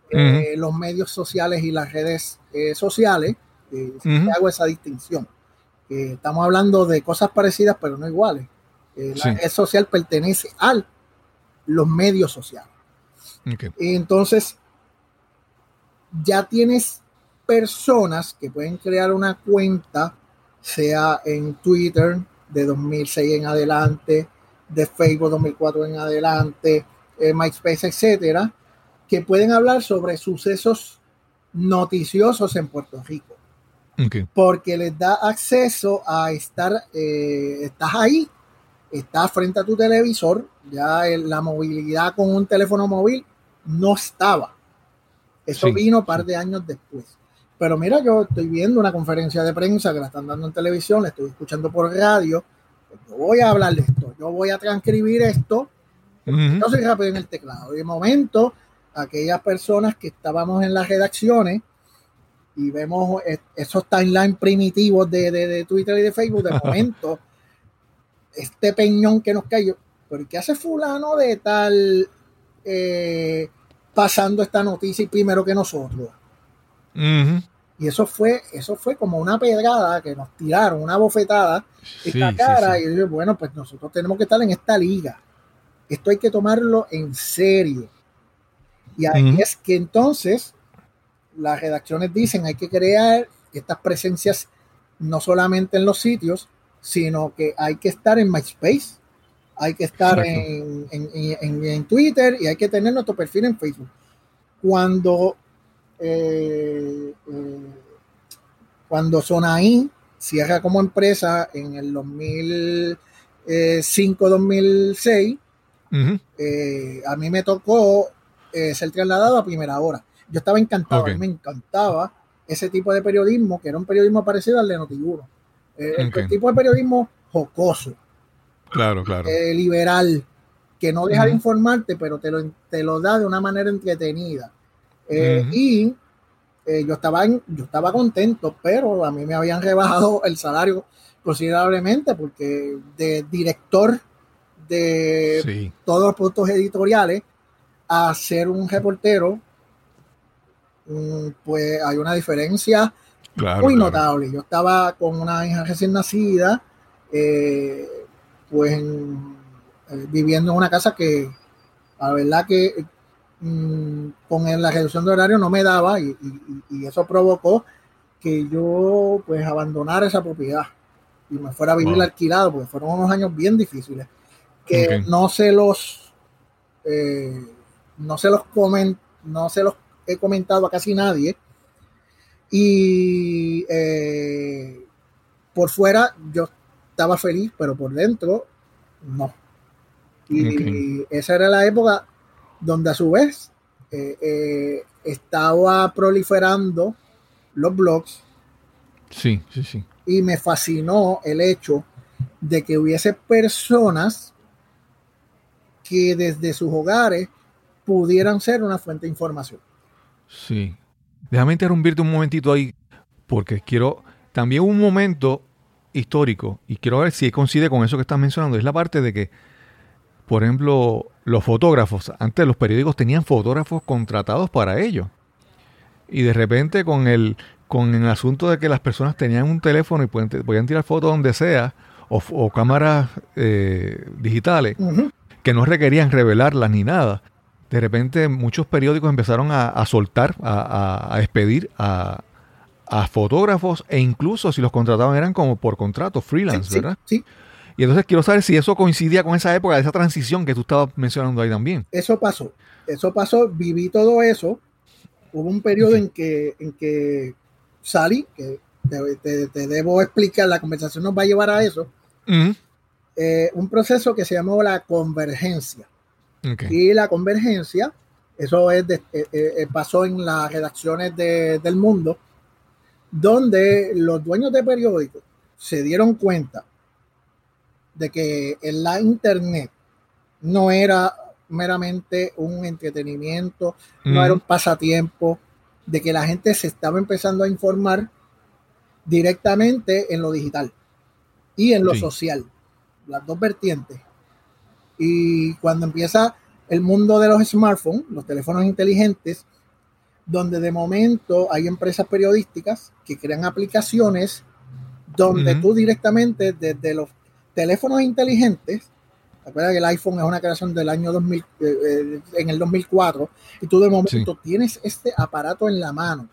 eh, los medios sociales y las redes eh, sociales, hago esa distinción. estamos hablando de cosas parecidas, pero no iguales. La red social pertenece a los medios sociales. Entonces, ya tienes personas que pueden crear una cuenta, sea en Twitter de 2006 en adelante, de Facebook 2004 en adelante, eh, MySpace, etcétera, que pueden hablar sobre sucesos noticiosos en Puerto Rico. Porque les da acceso a estar, eh, estás ahí, estás frente a tu televisor, ya la movilidad con un teléfono móvil no estaba. Eso vino un par de años después. Pero mira, yo estoy viendo una conferencia de prensa que la están dando en televisión, la estoy escuchando por radio. Pues yo voy a hablar de esto, yo voy a transcribir esto. Yo soy rápido en el teclado. Y de momento, aquellas personas que estábamos en las redacciones y vemos esos timelines primitivos de, de, Twitter y de Facebook, de momento, este peñón que nos cayó, pero ¿qué hace fulano de tal? Eh, pasando esta noticia y primero que nosotros. Y eso fue, eso fue como una pedrada que nos tiraron, una bofetada en la cara. Y yo, bueno, pues nosotros tenemos que estar en esta liga. Esto hay que tomarlo en serio. Y ahí es que entonces las redacciones dicen hay que crear estas presencias no solamente en los sitios, sino que hay que estar en MySpace, hay que estar en, en, Twitter y hay que tener nuestro perfil en Facebook. Cuando, eh, eh, cuando Sonaí cierra como empresa en el 2005-2006, eh, a mí me tocó ser trasladado a primera hora. Yo estaba encantado, me encantaba ese tipo de periodismo, que era un periodismo parecido al de Notiuno. El tipo de periodismo jocoso. Claro, claro. Eh, liberal, que no deja de informarte, pero te lo, te lo da de una manera entretenida. Eh, y eh, yo, estaba yo estaba contento, pero a mí me habían rebajado el salario considerablemente porque de director de todos los productos editoriales a ser un reportero, mm, pues hay una diferencia muy notable. Yo estaba con una hija recién nacida, eh, pues eh, viviendo en una casa que la verdad que mm, con la reducción de horario no me daba y, eso provocó que yo pues abandonara esa propiedad y me fuera a vivir alquilado porque fueron unos años bien difíciles que no se los eh, no se los comen no se los he comentado a casi nadie y eh, por fuera yo estaba feliz, pero por dentro no. Y esa era la época donde a su vez eh, eh, estaba proliferando los blogs. Sí, sí, sí. Y me fascinó el hecho de que hubiese personas que desde sus hogares pudieran ser una fuente de información. Sí. Déjame interrumpirte un momentito ahí, porque quiero. También un momento histórico, y quiero ver si coincide con eso que estás mencionando, es la parte de que, por ejemplo, los fotógrafos, antes los periódicos tenían fotógrafos contratados para ello. Y de repente con el, con el asunto de que las personas tenían un teléfono y podían, tirar fotos donde sea, o, cámaras eh, digitales, que no requerían revelarlas ni nada. De repente muchos periódicos empezaron a, soltar, a, a, expedir a, a fotógrafos e incluso si los contrataban eran como por contrato, freelance, ¿verdad? Sí, Y entonces quiero saber si eso coincidía con esa época, esa transición que tú estabas mencionando ahí también. Eso pasó, eso pasó, viví todo eso. Hubo un periodo en que, en que salí, que te, debo explicar, la conversación nos va a llevar a eso. Eh, un proceso que se llamó la convergencia. Y la convergencia, eso es eh, eh, pasó en las redacciones del mundo donde los dueños de periódicos se dieron cuenta de que en la internet no era meramente un entretenimiento, no era un pasatiempo, de que la gente se estaba empezando a informar directamente en lo digital y en lo social, las dos vertientes. Y cuando empieza el mundo de los smartphones, los teléfonos inteligentes, donde de momento hay empresas periodísticas que crean aplicaciones donde tú directamente desde los teléfonos inteligentes, recuerda que el iPhone es una creación del año 2000, eh, eh, en el 2004, y tú de momento tienes este aparato en la mano,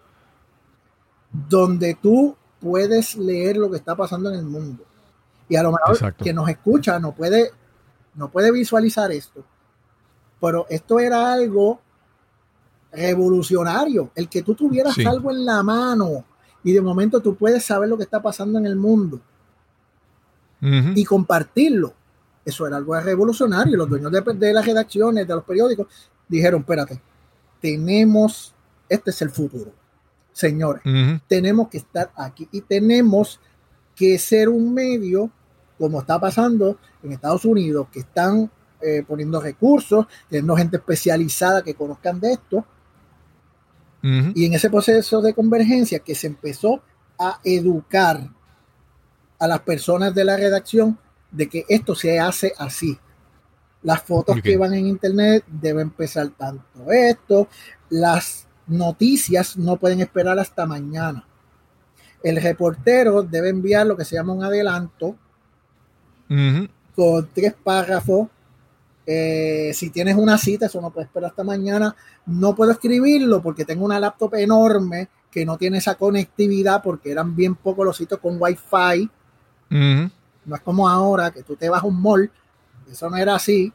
donde tú puedes leer lo que está pasando en el mundo. Y a lo mejor que nos escucha no puede, no puede visualizar esto. Pero esto era algo revolucionario, el que tú tuvieras algo en la mano y de momento tú puedes saber lo que está pasando en el mundo y compartirlo. Eso era algo revolucionario. Los dueños de, las redacciones, de los periódicos, dijeron, espérate, tenemos, este es el futuro. Señores, tenemos que estar aquí y tenemos que ser un medio, como está pasando en Estados Unidos, que están eh, poniendo recursos, teniendo gente especializada que conozcan de esto. Y en ese proceso de convergencia que se empezó a educar a las personas de la redacción de que esto se hace así. Las fotos que van en internet deben pesar tanto esto, las noticias no pueden esperar hasta mañana. El reportero debe enviar lo que se llama un adelanto con tres párrafos. Eh, si tienes una cita, eso no puede esperar hasta mañana. No puedo escribirlo porque tengo una laptop enorme que no tiene esa conectividad porque eran bien pocos los sitios con wifi no es como ahora que tú te vas a un mall, eso no era así.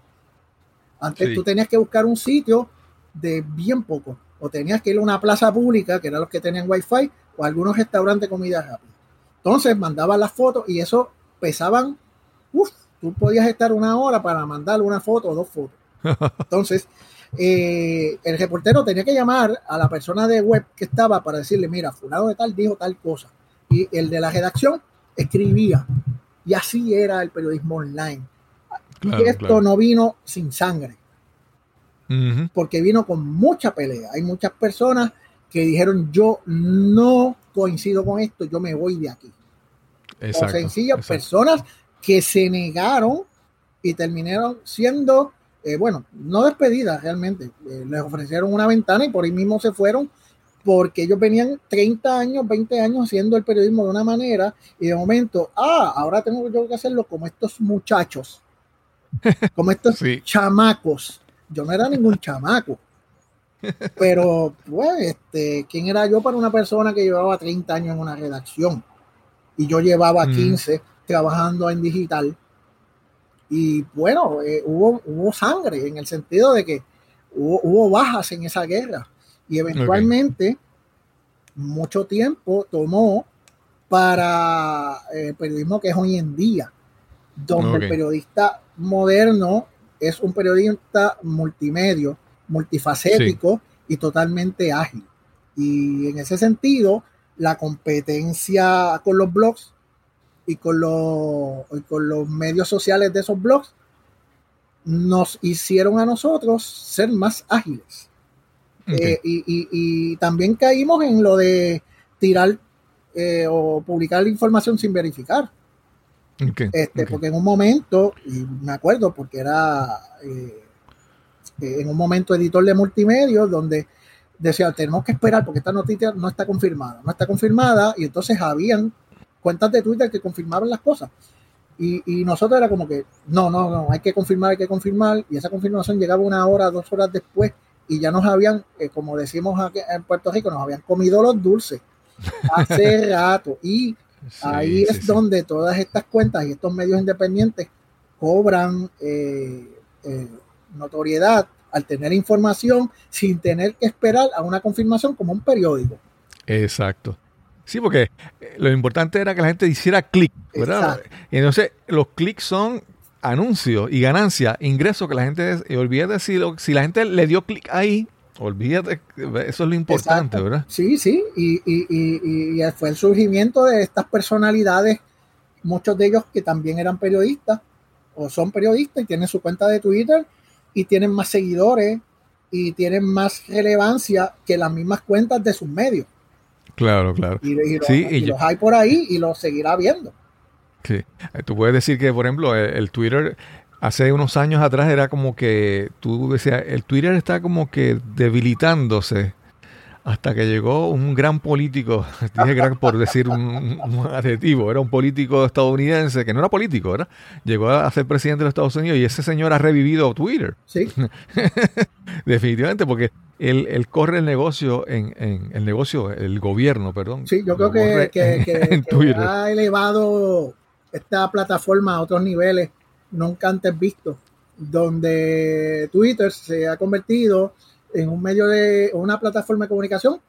Antes tú tenías que buscar un sitio de bien poco, o tenías que ir a una plaza pública, que eran los que tenían wifi, o algunos restaurantes de comida rápida. Entonces mandaban las fotos y eso pesaban, uff, tú podías estar una hora para mandar una foto o dos fotos. Entonces, eh, el reportero tenía que llamar a la persona de web que estaba para decirle, mira, fulano de tal dijo tal cosa. Y el de la redacción escribía. Y así era el periodismo online. y esto no vino sin sangre, porque vino con mucha pelea. Hay muchas personas que dijeron, yo no coincido con esto, yo me voy de aquí. o sencillas personas que se negaron y terminaron siendo, eh, bueno, no despedidas realmente. Eh, les ofrecieron una ventana y por ahí mismo se fueron porque ellos venían 30 años, 20 años haciendo el periodismo de una manera y de momento, ah, ahora tengo yo que hacerlo como estos muchachos, como estos chamacos. Yo no era ningún chamaco, pero pues, este, ¿quién era yo para una persona que llevaba 30 años en una redacción? Y yo llevaba 15 trabajando en digital. Y bueno, eh, hubo, hubo sangre en el sentido de que hubo, hubo bajas en esa guerra y eventualmente, mucho tiempo tomó para eh, el periodismo que es hoy en día, donde el periodista moderno es un periodista multimedio, multifacético y totalmente ágil. Y en ese sentido, la competencia con los blogs y con los, y con los medios sociales de esos blogs nos hicieron a nosotros ser más ágiles. Eh, y, también caímos en lo de tirar eh, o publicar la información sin verificar. este, Porque en un momento, y me acuerdo porque era eh, en un momento editor de multimedia donde decía, tenemos que esperar porque esta noticia no está confirmada, no está confirmada, y entonces habían cuentas de Twitter que confirmaban las cosas. Y, y, nosotros era como que, no, no, no, hay que confirmar, hay que confirmar, y esa confirmación llegaba una hora, dos horas después, y ya nos habían, eh, como decimos aquí en Puerto Rico, nos habían comido los dulces hace rato. Y ahí es donde todas estas cuentas y estos medios independientes cobran eh, eh, notoriedad al tener información sin tener que esperar a una confirmación como un periódico. Exacto. Sí, porque lo importante era que la gente hiciera clic, ¿verdad? Y entonces los clics son anuncios y ganancias, ingresos que la gente, y olvídate si, si la gente le dio clic ahí, olvídate, eso es lo importante, ¿verdad? Sí, sí, y, y, y, fue el surgimiento de estas personalidades muchos de ellos que también eran periodistas o son periodistas y tienen su cuenta de Twitter y tienen más seguidores y tienen más relevancia que las mismas cuentas de sus medios. Claro, claro. Y, los hay por ahí y los seguirá viendo. Sí. Eh, tú puedes decir que, por ejemplo, el, Twitter hace unos años atrás era como que tú decías, el Twitter está como que debilitándose hasta que llegó un gran político, dije gran por decir un, adjetivo, era un político estadounidense que no era político, ¿verdad? Llegó a ser presidente de los Estados Unidos y ese señor ha revivido Twitter. Sí. Definitivamente, porque él, corre el negocio en, el negocio, el gobierno, perdón. Sí, yo creo que, que, ha elevado esta plataforma a otros niveles nunca antes vistos, donde Twitter se ha convertido en un medio de una plataforma de comunicación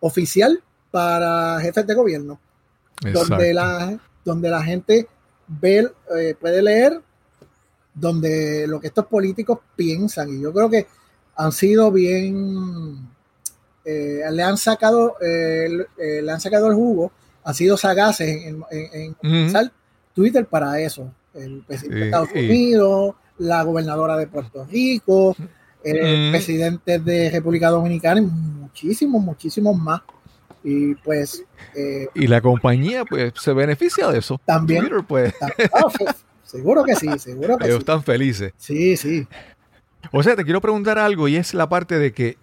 oficial para jefes de gobierno, donde la, donde la gente ve, eh, puede leer donde lo que estos políticos piensan. Y yo creo que han sido bien, eh, le han sacado, eh, le han sacado el jugo, han sido sagaces en, en, Twitter para eso. El presidente de Estados Unidos, la gobernadora de Puerto Rico, el presidente de República Dominicana y muchísimos, muchísimos más. Y pues. Eh, y la compañía, pues, se beneficia de eso. También. pues. Ah, seguro que sí, seguro que Ellos están felices. Sí, sí. O sea, te quiero preguntar algo y es la parte de que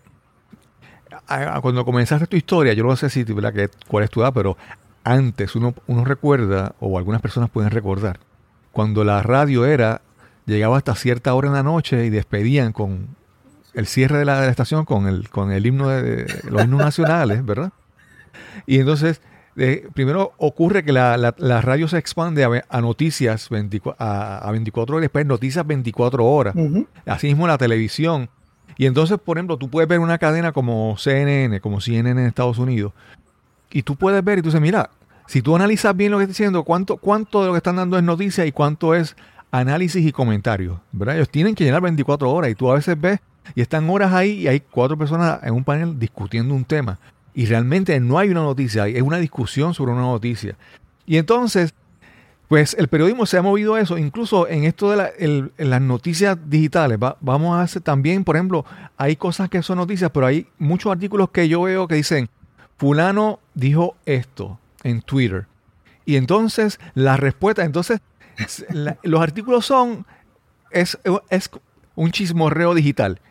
cuando comenzaste tu historia, yo no sé si ¿verdad? Que, cuál es tu edad, pero antes uno, uno recuerda, o algunas personas pueden recordar, cuando la radio era, llegaba hasta cierta hora en la noche y despedían con el cierre de la, estación con el, con el himno de, los himnos nacionales, ¿verdad? Y entonces, primero ocurre que la, radio se expande a, noticias a, 24 horas, después noticias 24 horas. Así mismo la televisión. Y entonces, por ejemplo, tú puedes ver una cadena como CNN, como CNN en Estados Unidos, y tú puedes ver y tú dices, mira, si tú analizas bien lo que está diciendo, cuánto, cuánto de lo que están dando es noticia y cuánto es análisis y comentarios, ¿verdad? Ellos tienen que llenar 24 horas y tú a veces ves y están horas ahí y hay cuatro personas en un panel discutiendo un tema. Y realmente no hay una noticia, es una discusión sobre una noticia. Y entonces, pues el periodismo se ha movido a eso, incluso en esto de las noticias digitales. vamos a hacer también, por ejemplo, hay cosas que son noticias, pero hay muchos artículos que yo veo que dicen, fulano dijo esto en Twitter. Y entonces la respuesta, entonces los artículos son, es, es un chismorreo digital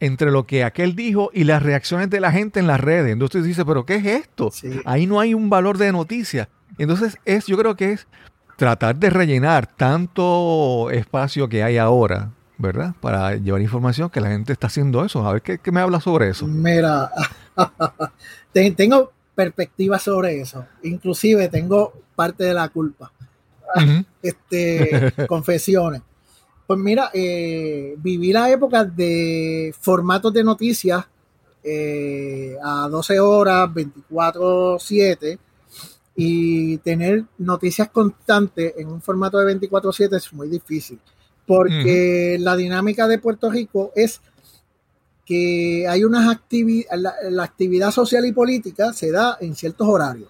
entre lo que aquel dijo y las reacciones de la gente en las redes. Entonces dice, pero ¿qué es esto? Ahí no hay un valor de noticia. Entonces es, yo creo que es tratar de rellenar tanto espacio que hay ahora, ¿verdad? Para llevar información que la gente está haciendo eso. A ver, ¿qué, me habla sobre eso? Mira, tengo perspectiva sobre eso. Inclusive tengo parte de la culpa. Este, confesiones. Pues mira, eh, viví la época de formatos de noticias eh, a 12 horas, 24-7 y tener noticias constantes en un formato de 24-7 es muy difícil porque la dinámica de Puerto Rico es que hay unas actividades, la, actividad social y política se da en ciertos horarios.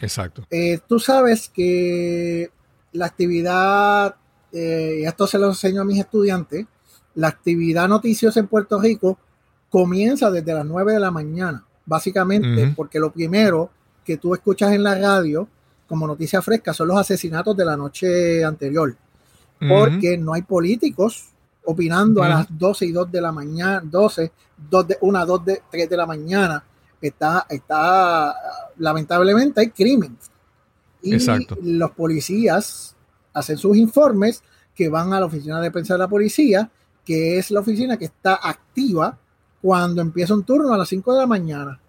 Exacto. Eh, tú sabes que la actividad eh, y esto se lo enseño a mis estudiantes, la actividad noticiosa en Puerto Rico comienza desde las 9 de la mañana, básicamente porque lo primero que tú escuchas en la radio como noticia fresca son los asesinatos de la noche anterior, porque no hay políticos opinando a las 12 y 2 de la mañana, 12, 2 de, 1, 2 de 3 de la mañana, está, está, lamentablemente hay crimen. Y los policías hacen sus informes que van a la oficina de prensa de la policía, que es la oficina que está activa cuando empieza un turno a las 5 de la mañana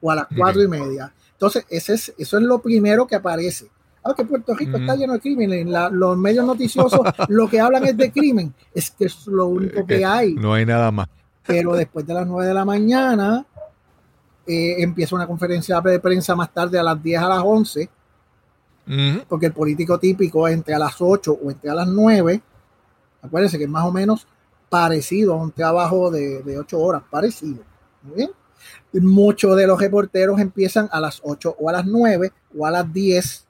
o a las 4 y media. Entonces, ese es, eso es lo primero que aparece. Ah, que Puerto Rico está lleno de crimen. los medios noticiosos lo que hablan es de crimen. Es que es lo único que hay. No hay nada más. Pero después de las 9 de la mañana, eh, empieza una conferencia de prensa más tarde a las 10 a las 11 porque el político típico entre a las 8 o entre a las 9, acuérdense que es más o menos parecido a un trabajo de, de 8 horas, parecido. Muy bien. Muchos de los reporteros empiezan a las 8 o a las 9 o a las 10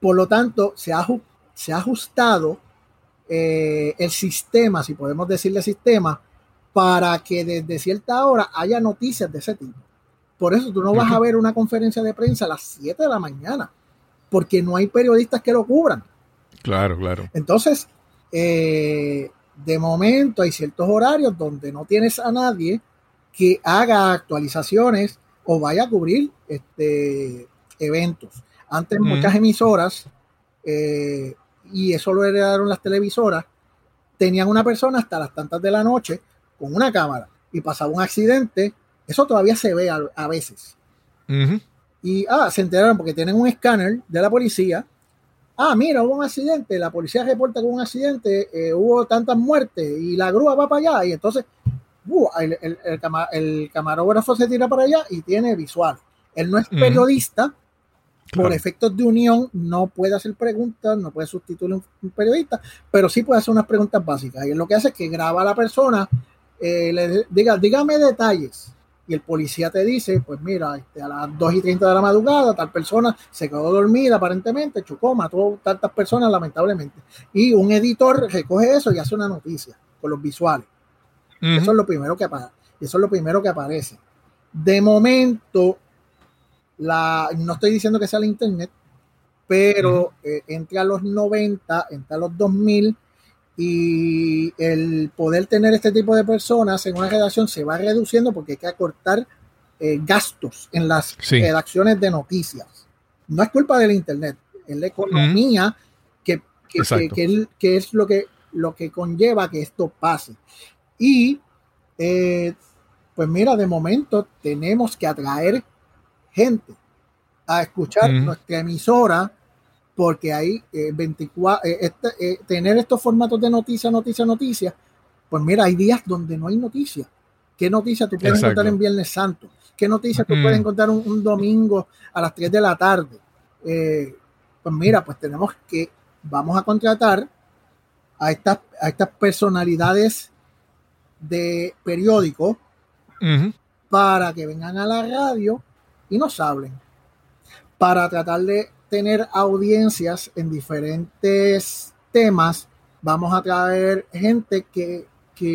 Por lo tanto, se ha, se ha ajustado eh, el sistema, si podemos decirle sistema, para que desde cierta hora haya noticias de ese tipo. Por eso tú no vas a ver una conferencia de prensa a las 7 de la mañana, porque no hay periodistas que lo cubran. Claro, claro. Entonces, eh, de momento hay ciertos horarios donde no tienes a nadie que haga actualizaciones o vaya a cubrir este, eventos. Antes muchas emisoras, eh, y eso lo heredaron las televisoras, tenían una persona hasta las tantas de la noche con una cámara y pasaba un accidente eso todavía se ve a, veces. Y ah, se enteraron porque tienen un escáner de la policía. Ah, mira, hubo un accidente, la policía reporta con un accidente, eh, hubo tantas muertes y la grúa va para allá. Y entonces uh, el, camarógrafo se tira para allá y tiene visual. Él no es periodista, por efectos de unión no puede hacer preguntas, no puede sustituir un, un, periodista, pero sí puede hacer unas preguntas básicas. Y lo que hace es que graba a la persona, eh, le diga, dígame detalles y el policía te dice, pues mira, este, a las 2 y 30 de la madrugada tal persona se quedó dormida aparentemente, chocó, mató tantas personas lamentablemente. Y un editor recoge eso y hace una noticia con los visuales. Eso es lo primero que aparece. Eso es lo primero que aparece. De momento, la, no estoy diciendo que sea la internet, pero eh, entre a los 90, entre a los 2000, y el poder tener este tipo de personas en una redacción se va reduciendo porque hay que acortar eh, gastos en las redacciones de noticias. No es culpa del Internet, es la economía que, que, es lo que, lo que conlleva que esto pase. Y eh, pues mira, de momento tenemos que atraer gente a escuchar nuestra emisora porque hay 24, eh, eh, este, eh, tener estos formatos de noticia, noticia, noticia, pues mira, hay días donde no hay noticia. ¿Qué noticia tú puedes encontrar en Viernes Santo? ¿Qué noticia tú puedes encontrar un, domingo a las 3 de la tarde? pues mira, pues tenemos que, vamos a contratar a estas, a estas personalidades de periódico para que vengan a la radio y nos hablen, para tratar de tener audiencias en diferentes temas. Vamos a traer gente que,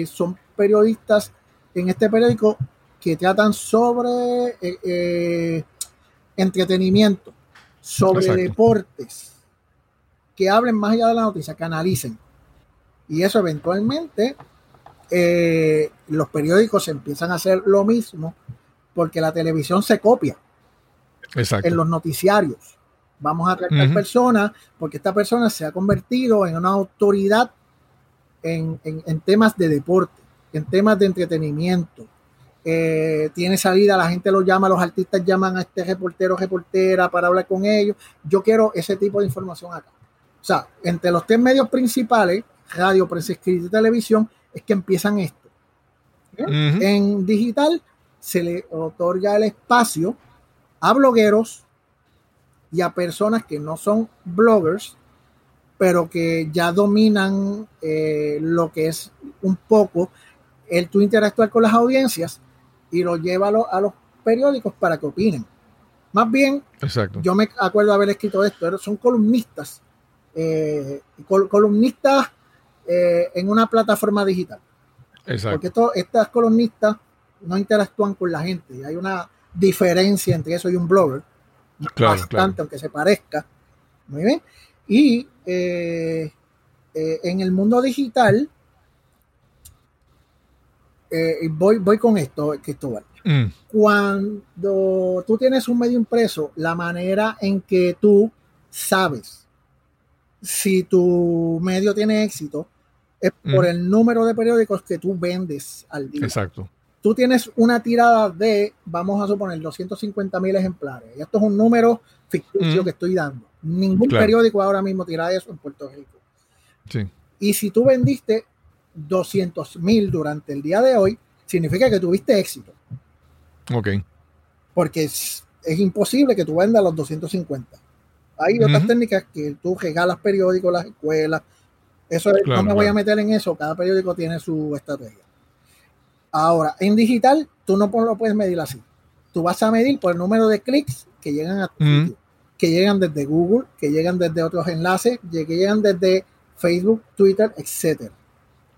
son periodistas en este periódico que tratan sobre eh, eh, entretenimiento, sobre deportes, que hablen más allá de la noticia, que analicen. Y eso eventualmente eh, los periódicos empiezan a hacer lo mismo porque la televisión se copia en los noticiarios. Vamos a tratar personas porque esta persona se ha convertido en una autoridad en, temas de deporte, en temas de entretenimiento. Eh, tiene salida, la gente lo llama, los artistas llaman a este reportero, reportera para hablar con ellos. Yo quiero ese tipo de información acá. O sea, entre los tres medios principales, radio, prensa escrita y televisión, es que empiezan esto. En digital se le otorga el espacio a blogueros, y a personas que no son bloggers, pero que ya dominan eh, lo que es un poco el tú interactuar con las audiencias y lo lleva a, los periódicos para que opinen. Más bien, yo me acuerdo haber escrito esto, son columnistas, eh, columnistas eh, en una plataforma digital. Porque estas columnistas no interactúan con la gente hay una diferencia entre eso y un blogger bastante, aunque se parezca. Muy bien. Y eh, eh, en el mundo digital, eh, voy, voy con esto, Cristóbal. Mm. Cuando tú tienes un medio impreso, la manera en que tú sabes si tu medio tiene éxito es por mm. el número de periódicos que tú vendes al día. Exacto tú tienes una tirada de, vamos a suponer, 250 mil ejemplares. Y esto es un número ficticio que estoy dando. Ningún periódico ahora mismo tira eso en Puerto Rico. Sí. Y si tú vendiste 200 mil durante el día de hoy, significa que tuviste éxito. Ok. Porque es, imposible que tú vendas los 250. Hay otras técnicas que tú regalas periódicos, las escuelas. Eso no me voy a meter en eso. Cada periódico tiene su estrategia. Ahora, en digital, tú no lo puedes medir así. Tú vas a medir por el número de clics que llegan a tu sitio. que llegan desde Google, que llegan desde otros enlaces, que llegan desde Facebook, Twitter, etc.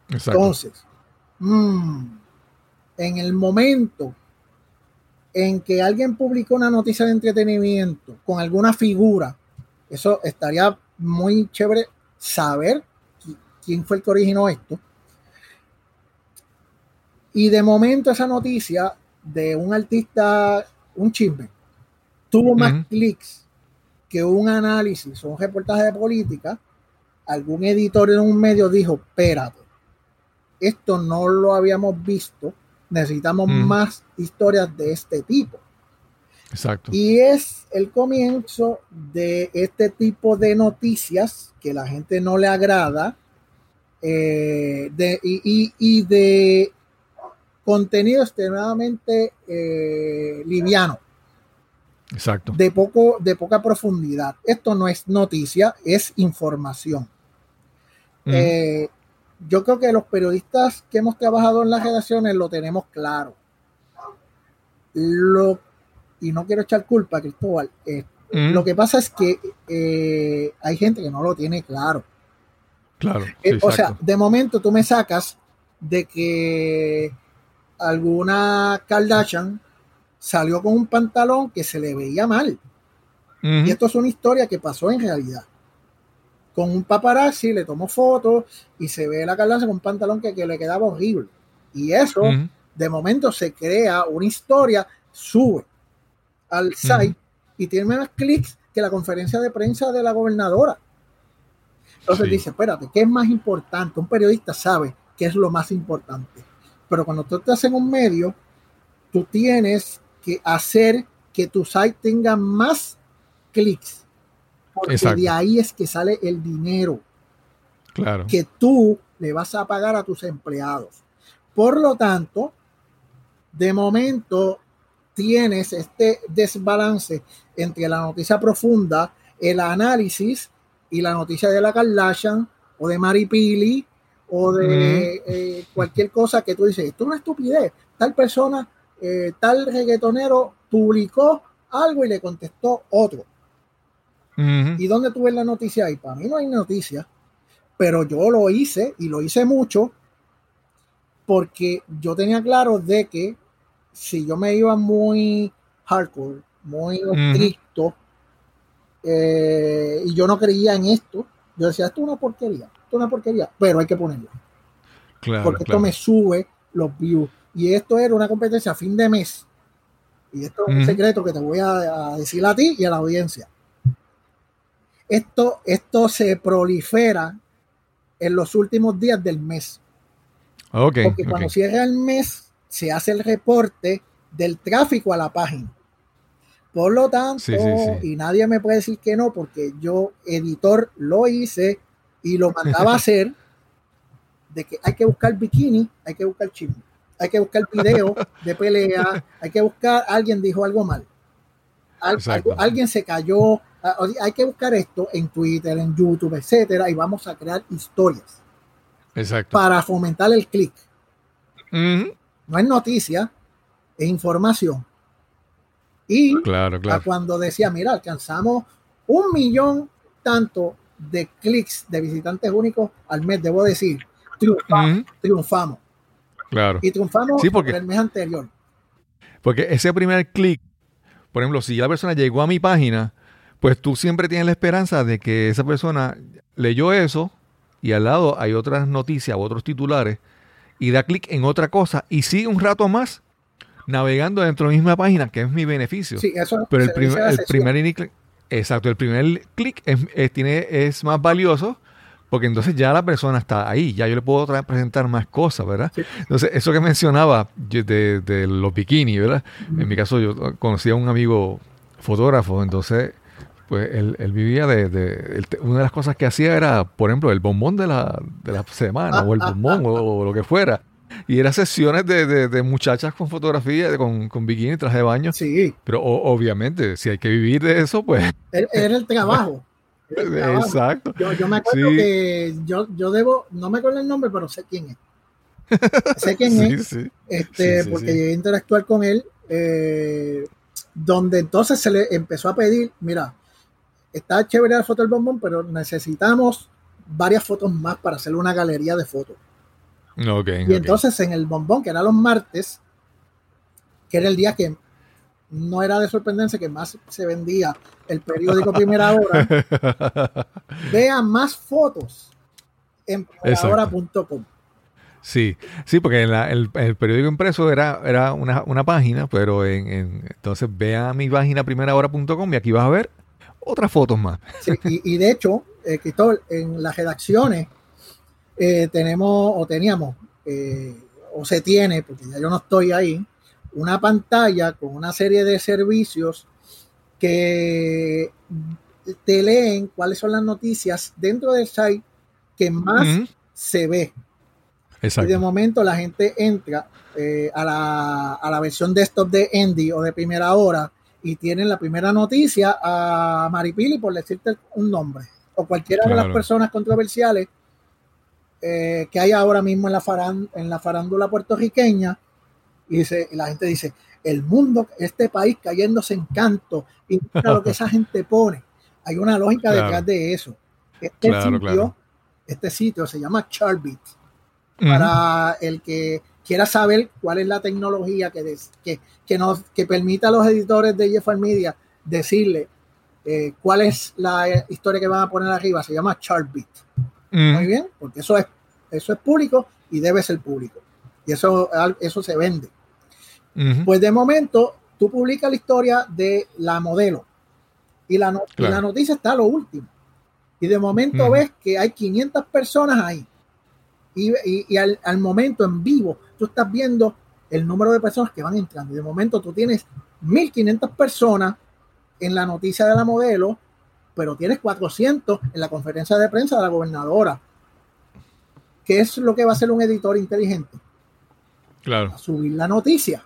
Entonces, mm, en el momento en que alguien publicó una noticia de entretenimiento con alguna figura, eso estaría muy chévere saber quién fue el que originó esto. Y de momento esa noticia de un artista, un chisme, tuvo más clics que un análisis o un reportaje de política, algún editor en un medio dijo, espérate, esto no lo habíamos visto, necesitamos más historias de este tipo. Exacto. Y es el comienzo de este tipo de noticias que la gente no le agrada eh, de, y, de contenido extremadamente eh, liviano. Exacto. De, poco, de poca profundidad. Esto no es noticia, es información. Eh, yo creo que los periodistas que hemos trabajado en las redacciones lo tenemos claro. Lo, y no quiero echar culpa, Cristóbal. Eh, lo que pasa es que eh, hay gente que no lo tiene claro. Claro. o sea, de momento tú me sacas de que alguna Kardashian salió con un pantalón que se le veía mal. Y esto es una historia que pasó en realidad. Con un paparazzi le tomó fotos y se ve la Kardashian con un pantalón que, le quedaba horrible. Y eso, de momento, se crea una historia, sube al site y tiene menos clics que la conferencia de prensa de la gobernadora. Entonces dice, espérate, ¿qué es más importante? Un periodista sabe qué es lo más importante. Pero cuando tú estás en un medio, tú tienes que hacer que tu site tenga más clics. Porque de ahí es que sale el dinero claro. que tú le vas a pagar a tus empleados. Por lo tanto, de momento tienes este desbalance entre la noticia profunda, el análisis y la noticia de la Kardashian o de Maripili o de eh, cualquier cosa que tú dices, esto es una estupidez. Tal persona eh, tal reggaetonero publicó algo y le contestó otro. ¿Y dónde tuve la noticia ahí? Para mí no hay noticia, pero yo lo hice y lo hice mucho porque yo tenía claro de que si yo me iba muy hardcore, muy estricto, eh, y yo no creía en esto, yo decía, esto es una porquería, esto es una porquería, pero hay que ponerlo. porque esto me sube los views. Y esto era una competencia a fin de mes. Y esto es un secreto que te voy a, decir a ti y a la audiencia. Esto, esto se prolifera en los últimos días del mes. Porque cuando cierra el mes, se hace el reporte del tráfico a la página. Por lo tanto, y nadie me puede decir que no, porque yo, editor, lo hice y lo mandaba a hacer, de que hay que buscar bikini, hay que buscar chisme hay que buscar video de pelea, hay que buscar, alguien dijo algo mal, alguien se cayó, hay que buscar esto en Twitter, en YouTube, etcétera, y vamos a crear historias. Exacto. Para fomentar el clic. No es noticia, es información. Y claro, claro. cuando decía, mira, alcanzamos un millón tanto de clics de visitantes únicos al mes, debo decir, triunfamos. Claro. Y triunfamos sí, porque, el mes anterior. Porque ese primer clic, por ejemplo, si la persona llegó a mi página, pues tú siempre tienes la esperanza de que esa persona leyó eso y al lado hay otras noticias o otros titulares y da clic en otra cosa y sigue un rato más navegando dentro de la misma página, que es mi beneficio. Sí, eso Pero el, primer, el primer exacto, el primer clic es, tiene, es más valioso porque entonces ya la persona está ahí, ya yo le puedo presentar más cosas, ¿verdad? Entonces, eso que mencionaba de, los bikinis, ¿verdad? En mi caso, yo conocí a un amigo fotógrafo, entonces, pues él, vivía de, Una de las cosas que hacía era, por ejemplo, el bombón de la, de la semana, o el bombón, o, lo que fuera. Y eran sesiones de, muchachas con fotografía, con, con bikini, traje de baño. Sí. Pero obviamente, si hay que vivir de eso, pues... Era el trabajo. Exacto. Yo, me acuerdo que yo, yo debo, no me acuerdo el nombre, pero sé quién es. sé quién es, este, porque llegué a interactuar con él, eh, donde entonces se le empezó a pedir, mira, está chévere la foto del bombón, pero necesitamos varias fotos más para hacer una galería de fotos. Y entonces en el bombón, que era los martes, que era el día que no era de sorprendencia que más se vendía el periódico Primera Hora, vea más fotos en primerahora.com. Sí, sí, porque el, periódico impreso era, era una, página, pero en, entonces vea mi página primerahora.com y aquí vas a ver otras fotos más. Sí, y, de hecho, eh, Cristóbal, en las redacciones eh, tenemos o teníamos, eh, o se tiene, porque ya yo no estoy ahí, una pantalla con una serie de servicios que te leen cuáles son las noticias dentro del site que más se ve. Y de momento la gente entra eh, a, la, a, la, versión desktop de Andy o de primera hora y tienen la primera noticia a Maripili, por decirte un nombre, o cualquiera de las personas controversiales eh, que hay ahora mismo en la, en la farándula puertorriqueña. Y, dice, la gente dice, el mundo, este país cayéndose en canto, y lo que esa gente pone. Hay una lógica detrás de eso. Este, sitio, este sitio se llama Charbit para el que quiera saber cuál es la tecnología que, que, que, nos, que permita a los editores de Jeffar Media decirle eh, cuál es la historia que van a poner arriba. Se llama Chartbeat. Muy bien, porque eso es, eso es público y debe ser público. Y eso, eso se vende. Pues de momento, tú publicas la historia de la modelo y la, la noticia está a lo último. Y de momento ves que hay 500 personas ahí y, al, momento en vivo tú estás viendo el número de personas que van entrando. Y de momento tú tienes 1500 personas en la noticia de la modelo, pero tienes 400 en la conferencia de prensa de la gobernadora. ¿Qué es lo que va a hacer un editor inteligente? Claro. subir la noticia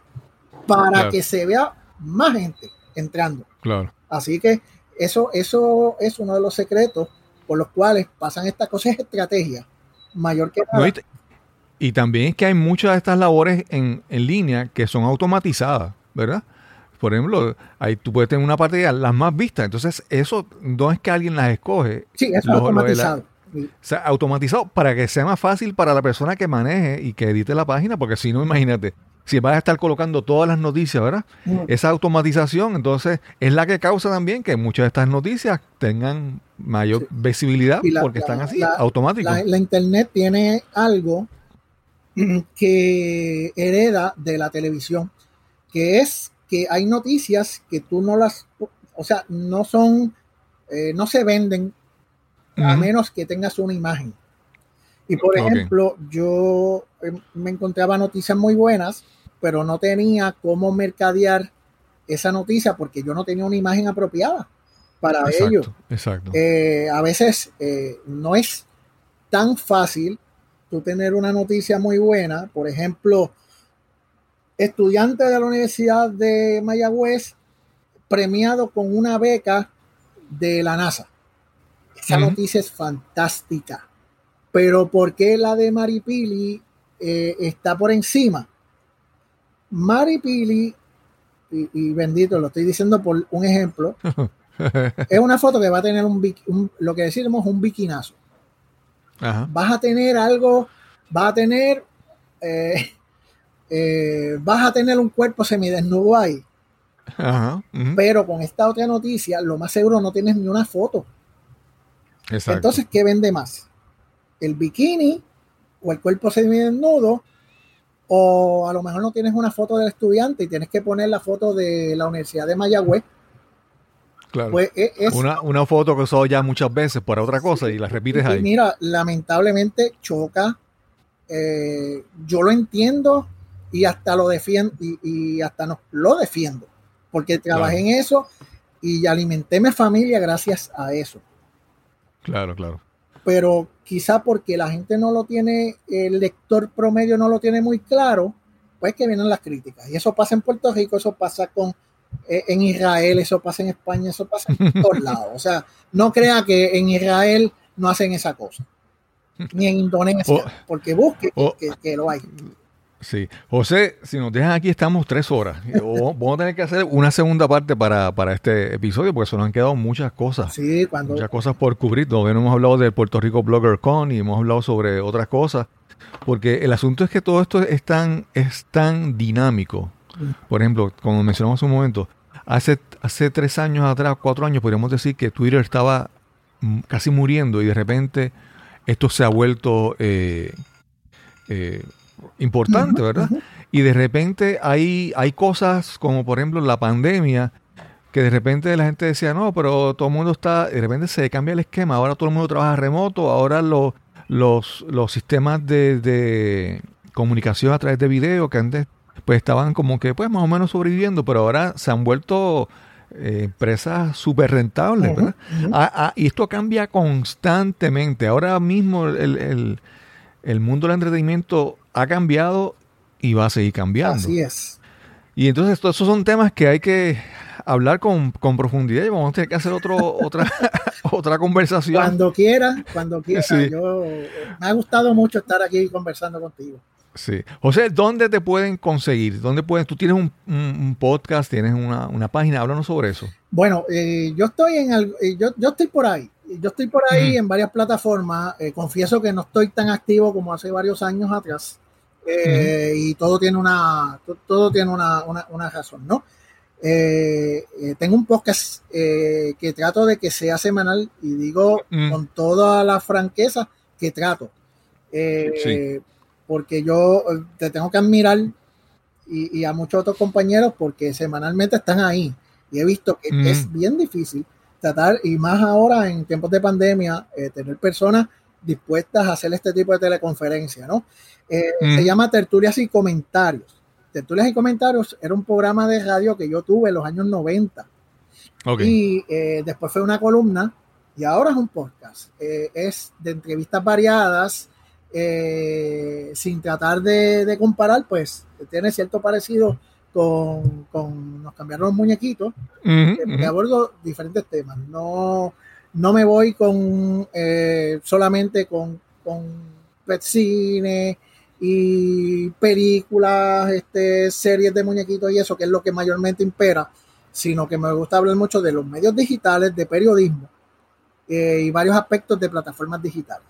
para que se vea más gente entrando. Claro. Así que eso, eso es uno de los secretos por los cuales pasan estas cosas, estrategias mayor que nada. y, también es que hay muchas de estas labores en, línea que son automatizadas, ¿verdad? Por ejemplo, ahí tú puedes tener una partida las más vistas. Entonces, eso no es que alguien las escoge. Sí, eso es automatizado. o sea, automatizado para que sea más fácil para la persona que maneje y que edite la página, porque si no, imagínate, si vas a estar colocando todas las noticias, ¿verdad? Esa automatización, entonces, es la que causa también que muchas de estas noticias tengan mayor visibilidad porque están así, automáticos. La, Internet tiene algo que hereda de la televisión, que es que hay noticias que tú no las, o sea, no son, eh, no se venden a menos que tengas una imagen. Y por ejemplo, yo eh, me encontraba noticias muy buenas, pero no tenía cómo mercadear esa noticia porque yo no tenía una imagen apropiada para ello. Exacto. Eh, a veces eh, no es tan fácil tú tener una noticia muy buena. Por ejemplo, estudiante de la Universidad de Mayagüez premiado con una beca de la NASA. Esa noticia es fantástica. Pero ¿por qué la de Maripili eh, está por encima? Maripili, y, y bendito, lo estoy diciendo por un ejemplo, es una foto que va a tener un, lo que decimos un bikinazo. Vas a tener algo, vas a tener, eh, eh, vas a tener un cuerpo semidesnudo ahí. Pero con esta otra noticia, lo más seguro no tienes ni una foto. Entonces, ¿qué vende más? ¿El bikini o el cuerpo semidesnudo? O a lo mejor no tienes una foto del estudiante y tienes que poner la foto de la Universidad de Mayagüez Claro. Pues, e, una, foto que usó ya muchas veces para otra cosa y la repites ahí. Mira, lamentablemente choca. Eh, yo lo entiendo y hasta lo defiendo y, hasta no lo defiendo porque trabajé en eso y alimenté mi familia gracias a eso. Claro, claro. Pero quizá porque la gente no lo tiene, el lector promedio no lo tiene muy claro, pues que vienen las críticas. Y eso pasa en Puerto Rico, eso pasa con eh, en Israel, eso pasa en España, eso pasa en todos lados. O sea, no crea que en Israel no hacen esa cosa. Ni en Indonesia, porque busque que, lo hay. Sí. José, si nos dejan aquí estamos tres horas. Vamos a tener que hacer una segunda parte para, este episodio porque se nos han quedado muchas cosas. Sí, cuando... Muchas cosas por cubrir. Todavía no hemos hablado del Puerto Rico Blogger Con y hemos hablado sobre otras cosas. Porque el asunto es que todo esto es tan, es tan dinámico. Por ejemplo, como mencionamos hace un momento, hace, hace tres años atrás, cuatro años, podríamos decir que Twitter estaba casi muriendo y de repente esto se ha vuelto eh, eh, importante, ¿verdad? Y de repente hay, hay cosas como por ejemplo la pandemia, que de repente la gente decía, no, pero todo el mundo está, de repente se cambia el esquema, ahora todo el mundo trabaja remoto, ahora los, los sistemas de, comunicación a través de video que antes pues estaban como que pues más o menos sobreviviendo, pero ahora se han vuelto eh, empresas súper rentables, ¿verdad? Ah, ah, y esto cambia constantemente. Ahora mismo el, el mundo del entretenimiento ha cambiado y va a seguir cambiando. Así es. Y entonces esos son temas que hay que hablar con, profundidad y vamos a tener que hacer otro, otra, otra conversación. Cuando quiera, cuando quiera. Yo, me ha gustado mucho estar aquí conversando contigo. Sí. José, ¿dónde te pueden conseguir? ¿Dónde pueden? Tú tienes un, podcast, tienes una, página, háblanos sobre eso. Bueno, eh, yo estoy en eh, yo, yo estoy por ahí yo estoy por ahí en varias plataformas. Eh, confieso que no estoy tan activo como hace varios años atrás. Eh, y todo tiene una, todo tiene una, una, razón, ¿no? Eh, tengo un podcast que trato de que sea semanal y digo con toda la franqueza que trato. Porque yo te tengo que admirar y, a muchos otros compañeros porque semanalmente están ahí. Y he visto que es bien difícil tratar, y más ahora en tiempos de pandemia, eh, tener personas dispuestas a hacer este tipo de teleconferencia, ¿no? Eh, se llama Tertulias y Comentarios. Tertulias y Comentarios era un programa de radio que yo tuve en los años 90. Y eh, después fue una columna y ahora es un podcast. es de entrevistas variadas, sin tratar de, de, comparar, pues tiene cierto parecido con, nos cambiaron los muñequitos, uh abordo diferentes temas. No, no me voy con eh, solamente con, con pet cine y películas, este, series de muñequitos y eso, que es lo que mayormente impera, sino que me gusta hablar mucho de los medios digitales, de periodismo eh, y varios aspectos de plataformas digitales.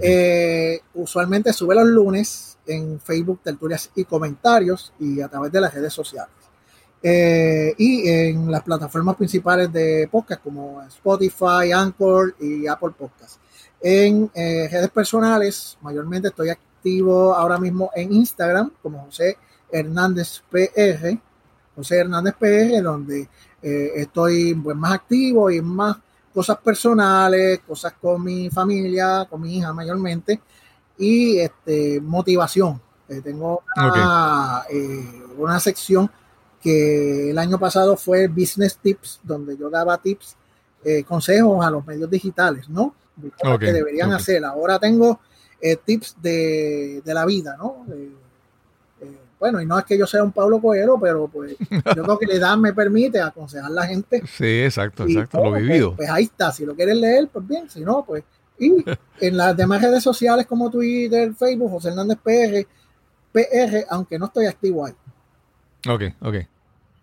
Eh, usualmente sube los lunes en Facebook, tertulias y comentarios y a través de las redes sociales. Eh, y en las plataformas principales de podcast como Spotify, Anchor y Apple Podcast. En eh, redes personales, mayormente estoy activo ahora mismo en Instagram como José Hernández PR, José Hernández PR, donde estoy pues, más activo y más cosas personales, cosas con mi familia, con mi hija mayormente, y este, motivación. Eh, tengo eh, una, sección que el año pasado fue Business Tips, donde yo daba tips, eh, consejos a los medios digitales, ¿no? que deberían hacer. Ahora tengo tips de, la vida, ¿no? bueno, y no es que yo sea un Pablo Coelho, pero pues yo creo que la edad me permite aconsejar a la gente. Sí, exacto, exacto, lo pues, vivido. Pues, ahí está, si lo quieres leer, pues bien, si no, pues. Y en las demás redes sociales como Twitter, Facebook, José Hernández PR, PR, aunque no estoy activo ahí. Ok, ok.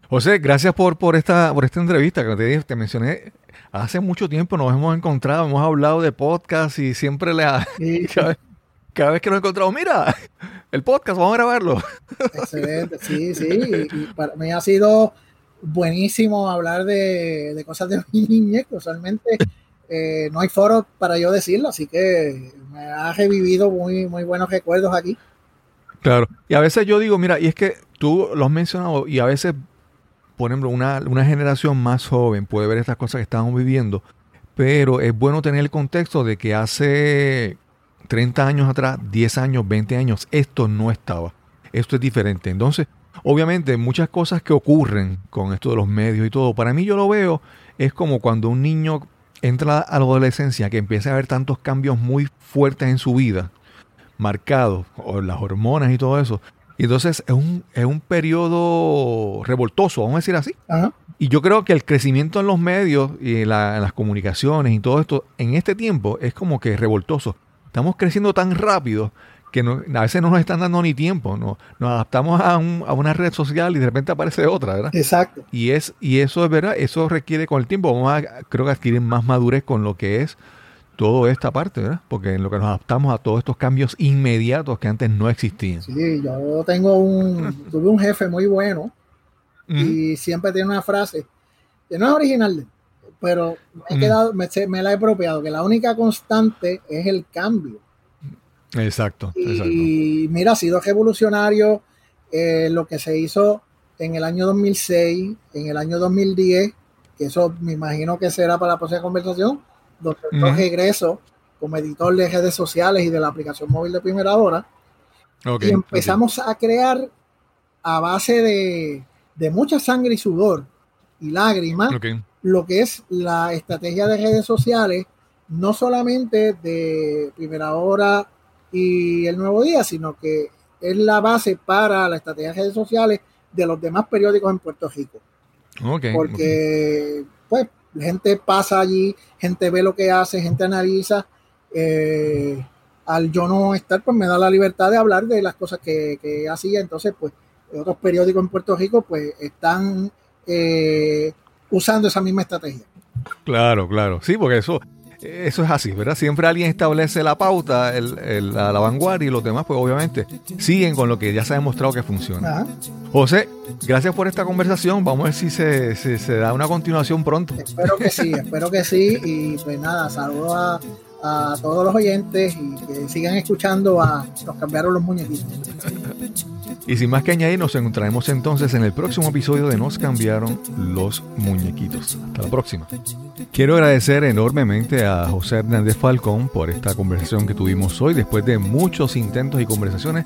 José, gracias por, por, esta, por esta entrevista que te, te mencioné. Hace mucho tiempo nos hemos encontrado, hemos hablado de podcast y siempre le ha, cada vez que nos encontramos, mira, el podcast, vamos a grabarlo. Excelente, sí, sí. Y, para mí ha sido buenísimo hablar de, cosas de mi niñez, usualmente eh, no hay foro para yo decirlo, así que me ha revivido muy, muy buenos recuerdos aquí. Claro, y a veces yo digo, mira, y es que tú lo has mencionado, y a veces, por ejemplo, una, una generación más joven puede ver estas cosas que estamos viviendo, pero es bueno tener el contexto de que hace 30 años atrás, 10 años, 20 años, esto no estaba. Esto es diferente. Entonces, obviamente, muchas cosas que ocurren con esto de los medios y todo, para mí yo lo veo, es como cuando un niño entra a la adolescencia, que empieza a haber tantos cambios muy fuertes en su vida, marcados, o las hormonas y todo eso. Y entonces es un, es un periodo revoltoso, vamos a decir así. Y yo creo que el crecimiento en los medios y en las comunicaciones y todo esto en este tiempo es como que revoltoso. Estamos creciendo tan rápido que no, a veces no nos están dando ni tiempo, no, nos adaptamos a, a, una red social y de repente aparece otra, ¿verdad? Exacto. Y, es, y eso es verdad, eso requiere con el tiempo, vamos a, creo que adquirir más madurez con lo que es toda esta parte, ¿verdad? Porque en lo que nos adaptamos a todos estos cambios inmediatos que antes no existían. Sí, yo tengo un, tuve un jefe muy bueno y siempre tiene una frase que no es original, pero me, he quedado, me, me la he apropiado, que la única constante es el cambio. Exacto. Y, mira, ha sido revolucionario eh, lo que se hizo en el año 2006, en el año 2010, que eso me imagino que será para la próxima conversación, donde yo regreso como editor de redes sociales y de la aplicación móvil de primera hora. y empezamos a crear a base de, de, mucha sangre y sudor y lágrimas lo que es la estrategia de redes sociales, no solamente de primera hora y el Nuevo Día, sino que es la base para la estrategia de redes sociales de los demás periódicos en Puerto Rico. Porque, pues, gente pasa allí, gente ve lo que hace, gente analiza. Eh, al yo no estar, pues me da la libertad de hablar de las cosas que, hacía. Entonces, pues, otros periódicos en Puerto Rico, pues, están eh, usando esa misma estrategia. Claro, claro. Sí, porque eso, eso es así, ¿verdad? Siempre alguien establece la pauta, el, la, vanguardia y los demás, pues obviamente siguen con lo que ya se ha demostrado que funciona. José, gracias por esta conversación. Vamos a ver si se, se, da una continuación pronto. Espero que sí, espero que sí. Y pues nada, saludo a, a todos los oyentes y que sigan escuchando a Nos cambiaron los muñequitos. Y sin más que añadir, nos encontraremos entonces en el próximo episodio de Nos cambiaron los muñequitos. Hasta la próxima. Quiero agradecer enormemente a José Hernández Falcón por esta conversación que tuvimos hoy. Después de muchos intentos y conversaciones,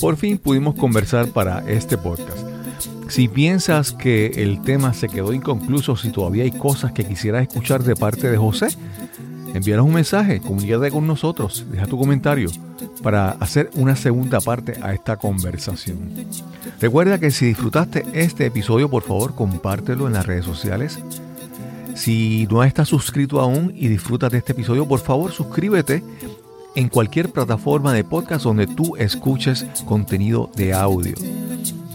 por fin pudimos conversar para este podcast. Si piensas que el tema se quedó inconcluso, si todavía hay cosas que quisieras escuchar de parte de José, envíanos un mensaje, comunícate con nosotros, deja tu comentario para hacer una segunda parte a esta conversación. Recuerda que si disfrutaste este episodio, por favor, compártelo en las redes sociales. Si no estás suscrito aún y disfrutas de este episodio, por favor, suscríbete en cualquier plataforma de podcast donde tú escuches contenido de audio.